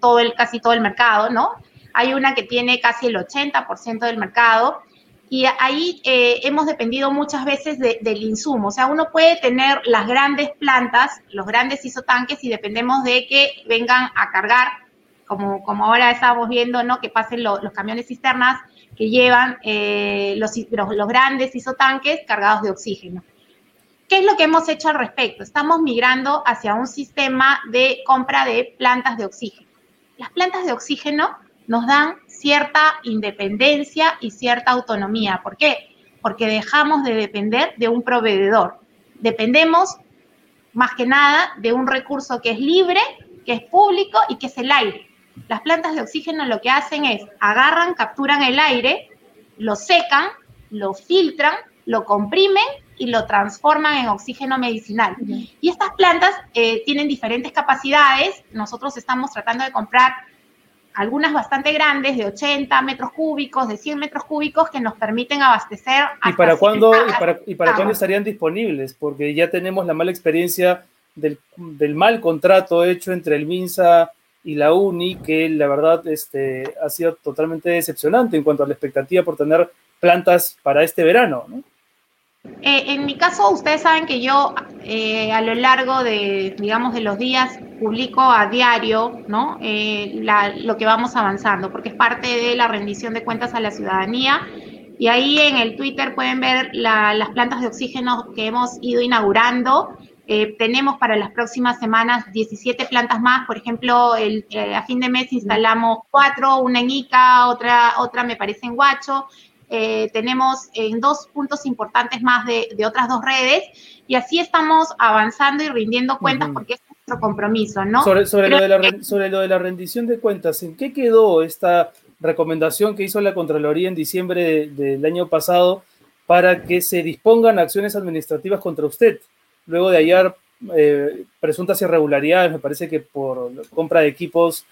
todo el, casi todo el mercado, ¿no? Hay una que tiene casi el 80% del mercado y ahí eh, hemos dependido muchas veces del insumo. O sea, uno puede tener las grandes plantas, los grandes isotanques y dependemos de que vengan a cargar, como, como ahora estamos viendo, ¿no? Que pasen los camiones cisternas que llevan eh, los, los, grandes isotanques cargados de oxígeno. ¿Qué es lo que hemos hecho al respecto? Estamos migrando hacia un sistema de compra de plantas de oxígeno. Las plantas de oxígeno nos dan cierta independencia y cierta autonomía. ¿Por qué? Porque dejamos de depender de un proveedor. Dependemos más que nada de un recurso que es libre, que es público y que es el aire. Las plantas de oxígeno lo que hacen es agarran, capturan el aire, lo secan, lo filtran, lo comprimen y lo transforman en oxígeno medicinal. Y estas plantas eh, tienen diferentes capacidades. Nosotros estamos tratando de comprar algunas bastante grandes, de 80 metros cúbicos, de 100 metros cúbicos, que nos permiten abastecer. ¿Y para cuándo, y para, cuándo estarían disponibles? Porque ya tenemos la mala experiencia del, del mal contrato hecho entre el MINSA y la UNI, que la verdad este, ha sido totalmente decepcionante en cuanto a la expectativa por tener plantas para este verano. Eh, en mi caso, ustedes saben que yo eh, a lo largo de, digamos, de los días publico a diario, ¿no? Eh, lo que vamos avanzando, porque es parte de la rendición de cuentas a la ciudadanía. Y ahí en el Twitter pueden ver las plantas de oxígeno que hemos ido inaugurando eh, tenemos para las próximas semanas 17 plantas más, por ejemplo, el, eh, a fin de mes instalamos cuatro, una en Ica, otra, otra me parece en Huacho. Eh, tenemos en dos puntos importantes más de, otras dos redes y así estamos avanzando y rindiendo cuentas porque es nuestro compromiso, ¿no? Sobre, sobre, lo de la, sobre lo de la rendición de cuentas, ¿en qué quedó esta recomendación que hizo la Contraloría en diciembre del año pasado para que se dispongan acciones administrativas contra usted? Luego de hallar eh, presuntas irregularidades, me parece que por compra de equipos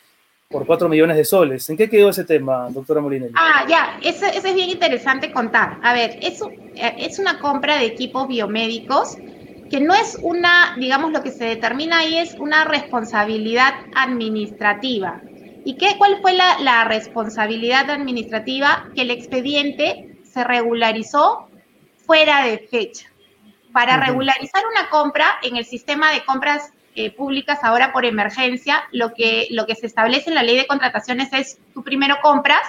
por 4 millones de soles. ¿En qué quedó ese tema, doctora Molinelli? Ah, ya, eso, es bien interesante contar. A ver, eso eh, es una compra de equipos biomédicos que no es una, digamos, lo que se determina ahí es una responsabilidad administrativa. ¿Y qué, cuál fue la responsabilidad administrativa? Que el expediente se regularizó fuera de fecha. Para regularizar una compra en el sistema de compras eh, públicas ahora por emergencia, lo que, lo que se establece en la ley de contrataciones es tú primero compras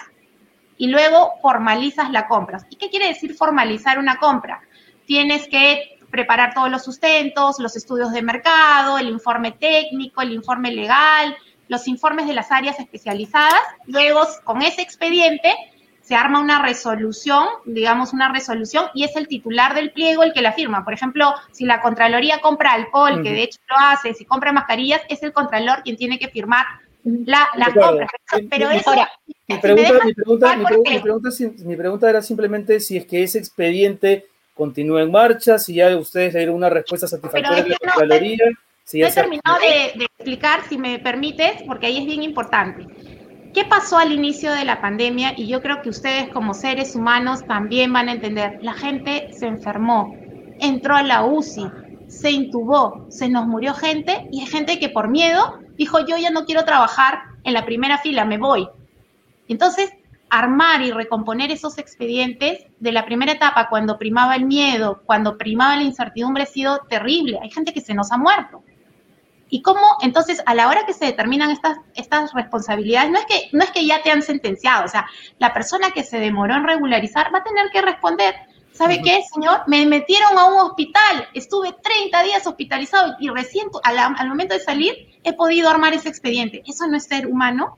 y luego formalizas la compra. ¿Y qué quiere decir formalizar una compra? Tienes que preparar todos los sustentos, los estudios de mercado, el informe técnico, el informe legal, los informes de las áreas especializadas. Luego, con ese expediente, se arma una resolución, digamos una resolución, y es el titular del pliego el que la firma. Por ejemplo, si la Contraloría compra alcohol, que de hecho lo hace, si compra mascarillas, es el Contralor quien tiene que firmar la, compra. Pero eso... mi, pregunta, mi, pregunta, era simplemente si es que ese expediente continúa en marcha, si ya ustedes le dieron una respuesta satisfactoria de la Contraloría. Si he terminado de explicar, si me permites, porque ahí es bien importante. ¿Qué pasó al inicio de la pandemia? Y yo creo que ustedes como seres humanos también van a entender. La gente se enfermó, entró a la UCI, se intubó, se nos murió gente y hay gente que por miedo dijo yo ya no quiero trabajar en la primera fila, me voy. Entonces, armar y recomponer esos expedientes de la primera etapa, cuando primaba el miedo, cuando primaba la incertidumbre, ha sido terrible. Hay gente que se nos ha muerto. Y cómo, entonces, a la hora que se determinan estas, estas responsabilidades, no es, que, no es que ya te han sentenciado, o sea, la persona que se demoró en regularizar va a tener que responder. ¿Sabe qué, señor? Me metieron a un hospital, estuve 30 días hospitalizado y recién al, al momento de salir he podido armar ese expediente. ¿Eso no es ser humano?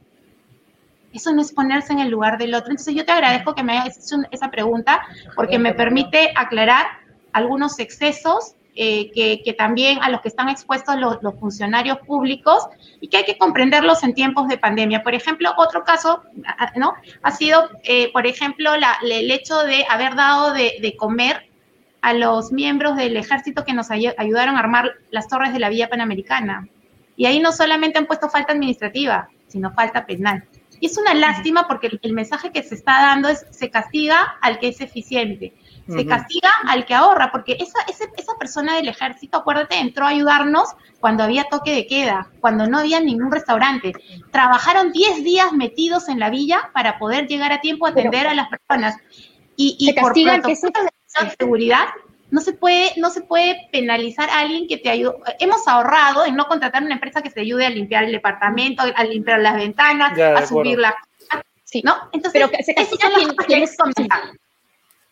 Eso no es ponerse en el lugar del otro. Entonces yo te agradezco que me hayas hecho esa pregunta porque me permite aclarar algunos excesos eh, que, también a los que están expuestos los, funcionarios públicos y que hay que comprenderlos en tiempos de pandemia. Por ejemplo, otro caso, ¿no? Ha sido, eh, por ejemplo, el hecho de haber dado de, comer a los miembros del ejército que nos ayudaron a armar las torres de la Villa Panamericana. Y ahí no solamente han puesto falta administrativa, sino falta penal. Y es una lástima porque el mensaje que se está dando es se castiga al que es eficiente se castiga al que ahorra, porque esa, esa persona del ejército, acuérdate, entró a ayudarnos cuando había toque de queda, cuando no había ningún restaurante. Trabajaron 10 días metidos en la villa para poder llegar a tiempo a atender a las personas. Y, y por protocolos de seguridad, no se puede, no se puede penalizar a alguien que te ayude. Hemos ahorrado en no contratar una empresa que te ayude a limpiar el departamento, a limpiar las ventanas, a subir la Sí, ¿no? Entonces, pero se castiga quien,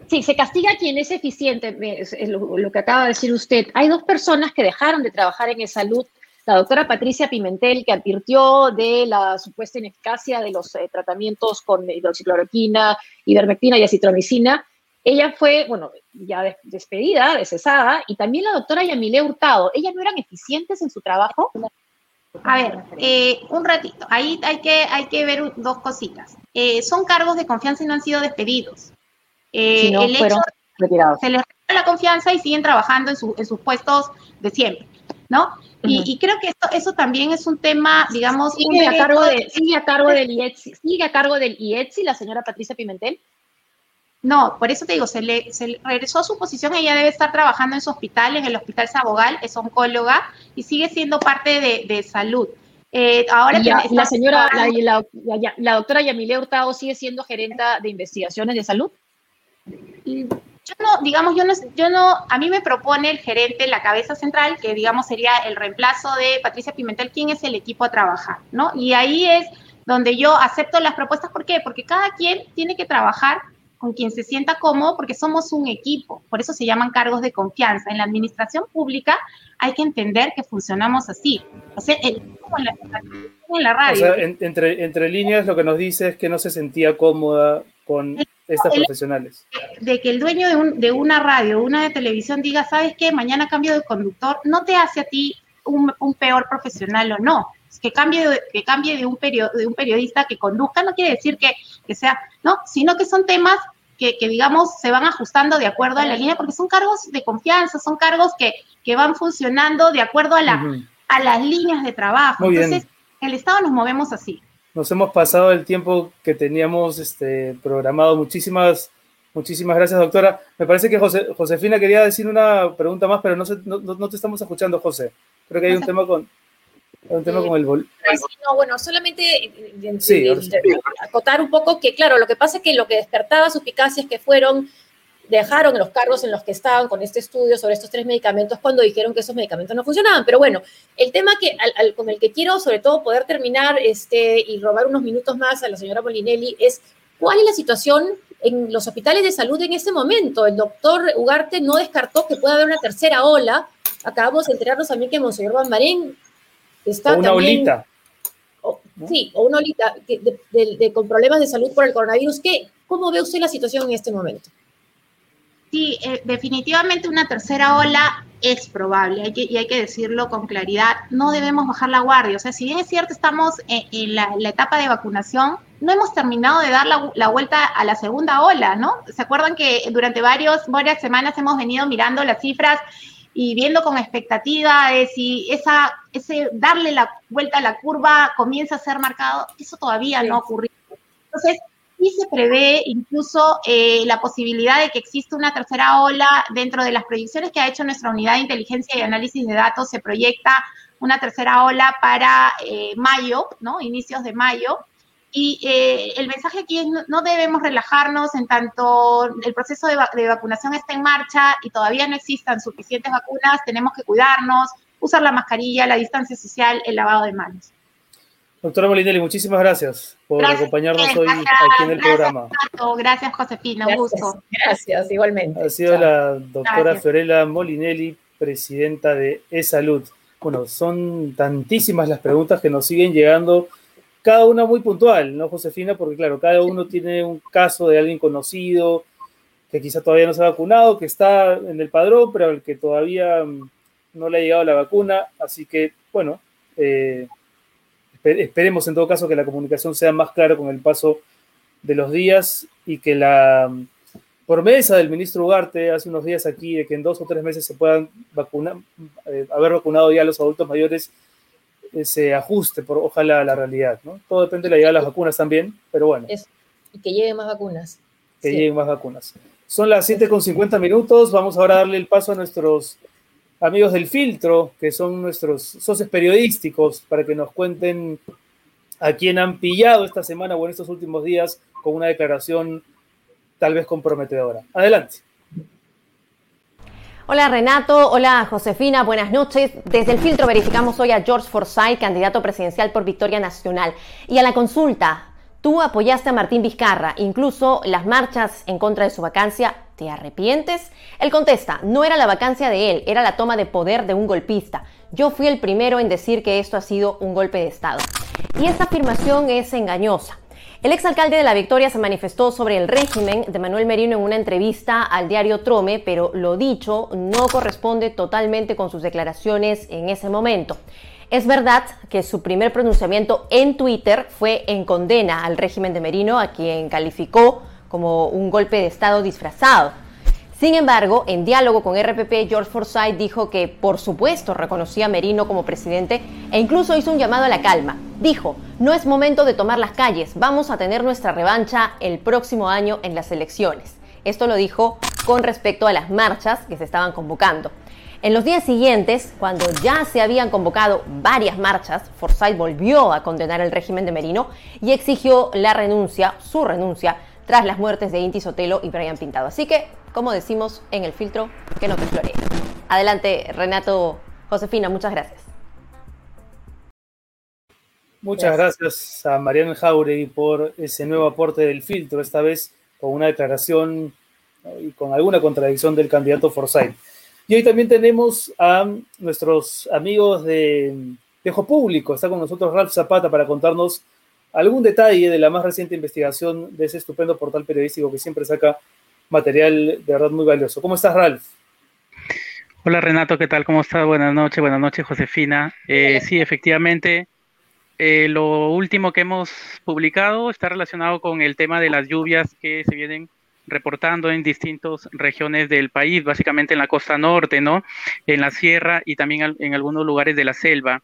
Sí, se castiga a quien es eficiente, es lo, que acaba de decir usted. Hay dos personas que dejaron de trabajar en salud. La doctora Patricia Pimentel, que advirtió de la supuesta ineficacia de los eh, tratamientos con hidroxicloroquina, ivermectina y acitromicina. Ella fue, bueno, ya despedida, descesada, y también la doctora Yamile Hurtado. ¿Ellas no eran eficientes en su trabajo? A ver, eh, un ratito. Ahí hay que, hay que ver dos cositas. Eh, son cargos de confianza y no han sido despedidos. Eh, el hecho retirados. se les da la confianza y siguen trabajando en, sus puestos de siempre, ¿no? y, creo que eso, también es un tema, digamos, sigue, a cargo, de, sigue a cargo del IETSI, sigue a cargo del IETSI la señora Patricia Pimentel. No, por eso te digo, se le, regresó a su posición, ella debe estar trabajando en su hospital, en el Hospital Sabogal, es oncóloga y sigue siendo parte de, salud. Eh, ahora la señora, la, la, doctora Yamile Hurtado sigue siendo gerenta de investigaciones de salud yo no, digamos, yo no, yo no, a mí me propone el gerente, la cabeza central, que digamos sería el reemplazo de Patricia Pimentel, quién es el equipo a trabajar, ¿no? Y ahí es donde yo acepto las propuestas, ¿por qué? Porque cada quien tiene que trabajar con quien se sienta cómodo, porque somos un equipo, por eso se llaman cargos de confianza. En la administración pública hay que entender que funcionamos así. O sea, el, en, la, en la radio. O sea, entre, entre líneas lo que nos dice es que no se sentía cómoda con estas profesionales. De que el dueño de, de una radio, una de televisión diga, ¿sabes qué? Mañana cambio de conductor, no te hace a ti un, peor profesional o no. Que cambie, de, que cambie de, un de un periodista que conduzca no quiere decir que, que sea, ¿no? Sino que son temas que, que, digamos, se van ajustando de acuerdo a la línea, porque son cargos de confianza, son cargos que, que van funcionando de acuerdo a, la, a las líneas de trabajo. Entonces, en el Estado nos movemos así nos hemos pasado el tiempo que teníamos este, programado. Muchísimas, muchísimas gracias, doctora. Me parece que Josefina quería decir una pregunta más, pero no, no, te estamos escuchando, José. Creo que hay un tema con, un tema con el vol. No, bueno, solamente eh, acotar un poco que, claro, lo que pasa es que lo que despertaba suspicacias que fueron dejaron los cargos en los que estaban con este estudio sobre estos tres medicamentos cuando dijeron que esos medicamentos no funcionaban. Pero bueno, el tema que, con el que quiero sobre todo poder terminar este, y robar unos minutos más a la señora Molinelli es cuál es la situación en los hospitales de salud en este momento. El doctor Ugarte no descartó que pueda haber una tercera ola. Acabamos de enterarnos también que Monseñor Bambarén está o una olita. Sí, o una olita con problemas de salud por el coronavirus. ¿Qué, ¿Cómo ve usted la situación en este momento? Sí, eh, definitivamente una tercera ola es probable, hay que, y hay que decirlo con claridad, no debemos bajar la guardia. O sea, si bien es cierto, estamos en, la, etapa de vacunación, no hemos terminado de dar la, vuelta a la segunda ola, ¿no? ¿Se acuerdan que durante varios, varias semanas hemos venido mirando las cifras y viendo con expectativa de si esa, ese darle la vuelta a la curva comienza a ser marcado? Eso todavía no ha ocurrido. Entonces, y se prevé incluso eh, la posibilidad de que exista una tercera ola dentro de las proyecciones que ha hecho nuestra unidad de inteligencia y análisis de datos. Se proyecta una tercera ola para eh, mayo, ¿no? Inicios de mayo. Y eh, el mensaje aquí es no, debemos relajarnos en tanto el proceso de, de vacunación está en marcha y todavía no existan suficientes vacunas, tenemos que cuidarnos, usar la mascarilla, la distancia social, el lavado de manos. Doctora Molinelli, muchísimas gracias por acompañarnos hoy aquí en el programa. Gracias, Josefina, un gusto. Gracias, igualmente. Ha sido la doctora Fiorella Molinelli, presidenta de eSalud. Bueno, son tantísimas las preguntas que nos siguen llegando, cada una muy puntual, ¿no, Josefina? Porque claro, cada uno tiene un caso de alguien conocido que quizá todavía no se ha vacunado, que está en el padrón, pero al que todavía mm, no le ha llegado la vacuna. Así que, bueno, eh, esperemos en todo caso que la comunicación sea más clara con el paso de los días y que la promesa del ministro Ugarte hace unos días aquí de que en dos o tres meses se puedan vacunar, eh, haber vacunado ya a los adultos mayores, eh, se ajuste, por ojalá a la realidad, ¿no? Todo depende de la llegada de las vacunas también, pero bueno. y que lleguen más vacunas. Que lleguen más vacunas. Son las 7 con 50 minutos, vamos ahora a darle el paso a nuestros amigos del filtro, que son nuestros socios periodísticos, para que nos cuenten a quién han pillado esta semana o en estos últimos días con una declaración tal vez comprometedora. Adelante. Hola Renato, hola Josefina, buenas noches. Desde el filtro verificamos hoy a George Forsyth, candidato presidencial por Victoria Nacional. Y a la consulta, tú apoyaste a Martín Vizcarra, incluso las marchas en contra de su vacancia ¿Te arrepientes? Él contesta, no era la vacancia de él, era la toma de poder de un golpista. Yo fui el primero en decir que esto ha sido un golpe de Estado. Y esta afirmación es engañosa. El exalcalde de La Victoria se manifestó sobre el régimen de Manuel Merino en una entrevista al diario Trome, pero lo dicho no corresponde totalmente con sus declaraciones en ese momento. Es verdad que su primer pronunciamiento en Twitter fue en condena al régimen de Merino, a quien calificó como un golpe de Estado disfrazado. Sin embargo, en diálogo con RPP, George Forsyth dijo que, por supuesto, reconocía a Merino como presidente e incluso hizo un llamado a la calma. Dijo, no es momento de tomar las calles, vamos a tener nuestra revancha el próximo año en las elecciones. Esto lo dijo con respecto a las marchas que se estaban convocando. En los días siguientes, cuando ya se habían convocado varias marchas, Forsyth volvió a condenar el régimen de Merino y exigió la renuncia, su renuncia, tras las muertes de Inti Sotelo y Brian Pintado. Así que, como decimos en el filtro, que no te floree. Adelante, Renato Josefina, muchas gracias. Muchas gracias, a Mariano Jauregui por ese nuevo aporte del filtro, esta vez con una declaración y con alguna contradicción del candidato Forsyth. Y hoy también tenemos a nuestros amigos de Dejo Público. Está con nosotros Ralph Zapata para contarnos algún detalle de la más reciente investigación de ese estupendo portal periodístico que siempre saca material de verdad muy valioso. ¿Cómo estás, Ralph? Hola Renato, ¿qué tal? ¿Cómo estás? Buenas noches, buenas noches Josefina. Eh, sí, efectivamente, eh, lo último que hemos publicado está relacionado con el tema de las lluvias que se vienen reportando en distintas regiones del país, básicamente en la costa norte, ¿no? En la sierra y también en algunos lugares de la selva.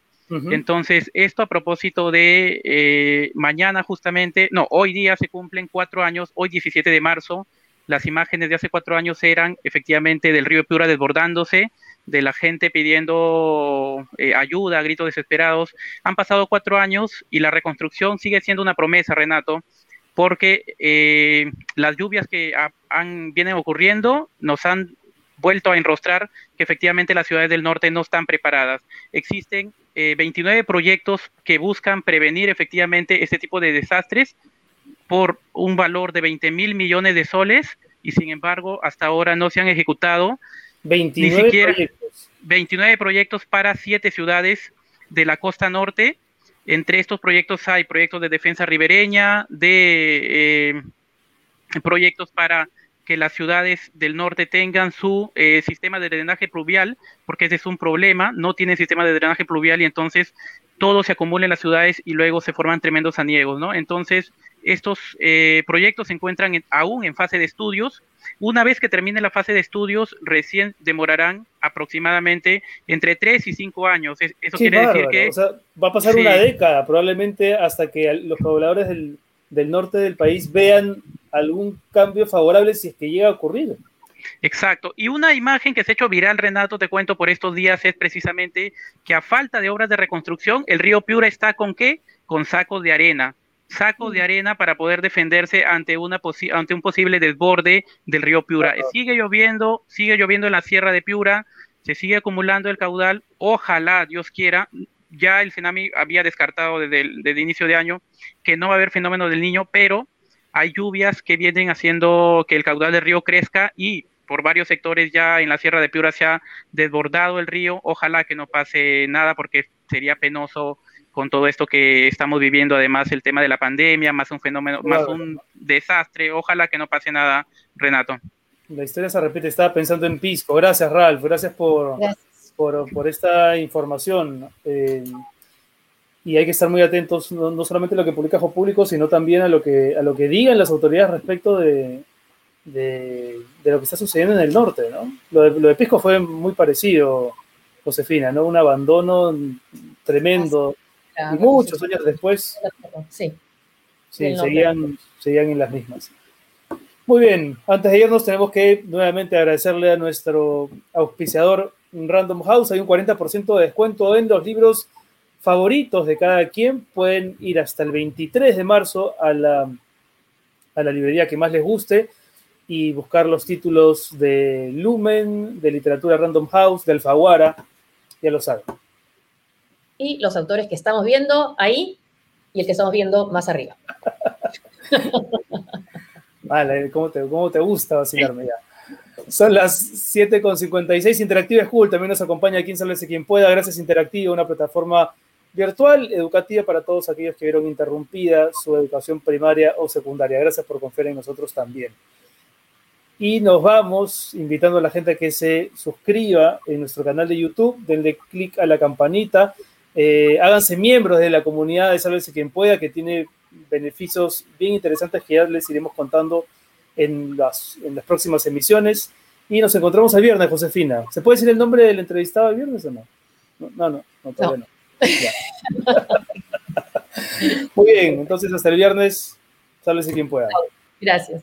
Entonces, esto a propósito de eh, mañana justamente, no, hoy día se cumplen cuatro años, hoy 17 de marzo, las imágenes de hace cuatro años eran efectivamente del río Piura desbordándose, de la gente pidiendo eh, ayuda, gritos desesperados. Han pasado cuatro años y la reconstrucción sigue siendo una promesa, Renato, porque eh, las lluvias que han, vienen ocurriendo nos han vuelto a enrostrar que efectivamente las ciudades del norte no están preparadas. Existen 29 eh, proyectos que buscan prevenir efectivamente este tipo de desastres por un valor de 20 mil millones de soles y sin embargo hasta ahora no se han ejecutado 29 ni siquiera proyectos. 29 proyectos para siete ciudades de la costa norte. Entre estos proyectos hay proyectos de defensa ribereña, de eh, proyectos para que las ciudades del norte tengan su eh, sistema de drenaje pluvial, porque ese es un problema, no tienen sistema de drenaje pluvial y entonces todo se acumula en las ciudades y luego se forman tremendos aniegos, ¿no? Entonces, estos eh, proyectos se encuentran aún en fase de estudios. Una vez que termine la fase de estudios, recién demorarán aproximadamente entre 3 y 5 años. Eso quiere decir que... va a pasar una década probablemente hasta que los pobladores del, del norte del país vean algún cambio favorable si es que llega a ocurrir. Exacto. Y una imagen que se ha hecho viral, Renato, te cuento por estos días, es precisamente que a falta de obras de reconstrucción, el río Piura está con qué? Con sacos de arena. Sacos de arena para poder defenderse ante, una ante un posible desborde del río Piura. Sigue lloviendo, sigue lloviendo en la sierra de Piura, se sigue acumulando el caudal, ojalá, Dios quiera, ya el tsunami había descartado desde el, inicio de año que no va a haber fenómeno del niño, pero hay lluvias que vienen haciendo que el caudal del río crezca y por varios sectores ya en la Sierra de Piura se ha desbordado el río. Ojalá que no pase nada porque sería penoso con todo esto que estamos viviendo, además el tema de la pandemia, más un fenómeno, más un desastre. Ojalá que no pase nada, Renato. La historia se repite, estaba pensando en Pisco. Gracias, Ralph. Gracias por, Por, esta información. Eh, y hay que estar muy atentos, no, solamente a lo que publica Jo Público, sino también a lo que, a lo que digan las autoridades respecto de, de, lo que está sucediendo en el norte, ¿no? Lo de, lo de Pisco fue muy parecido, Josefina, ¿no? Un abandono tremendo. y muchos años después, sí, sí seguían, seguían en las mismas. Muy bien, antes de irnos tenemos que nuevamente agradecerle a nuestro auspiciador Random House. Hay un 40% de descuento en los libros favoritos de cada quien. Pueden ir hasta el 23 de marzo a la, a la librería que más les guste y buscar los títulos de Lumen, de Literatura Random House, de Alfaguara, ya lo saben. Y los autores que estamos viendo ahí y el que estamos viendo más arriba. Vale, ¿cómo te, cómo te gusta vacilarme ya? Son las 7.56. Interactiva School también nos acompaña aquí en Sálvese quien pueda. Gracias Interactiva, una plataforma virtual educativa para todos aquellos que vieron interrumpida su educación primaria o secundaria. Gracias por confiar en nosotros también. Y nos vamos invitando a la gente a que se suscriba en nuestro canal de YouTube, denle clic a la campanita, eh, háganse miembros de la comunidad de Sálvese quien pueda, que tiene beneficios bien interesantes que ya les iremos contando en las, en las próximas emisiones. Y nos encontramos el viernes, Josefina. ¿Se puede decir el nombre del entrevistado el viernes o no? No, no, no, no todavía no. Muy bien, entonces hasta el viernes, sálvese quien pueda. Gracias.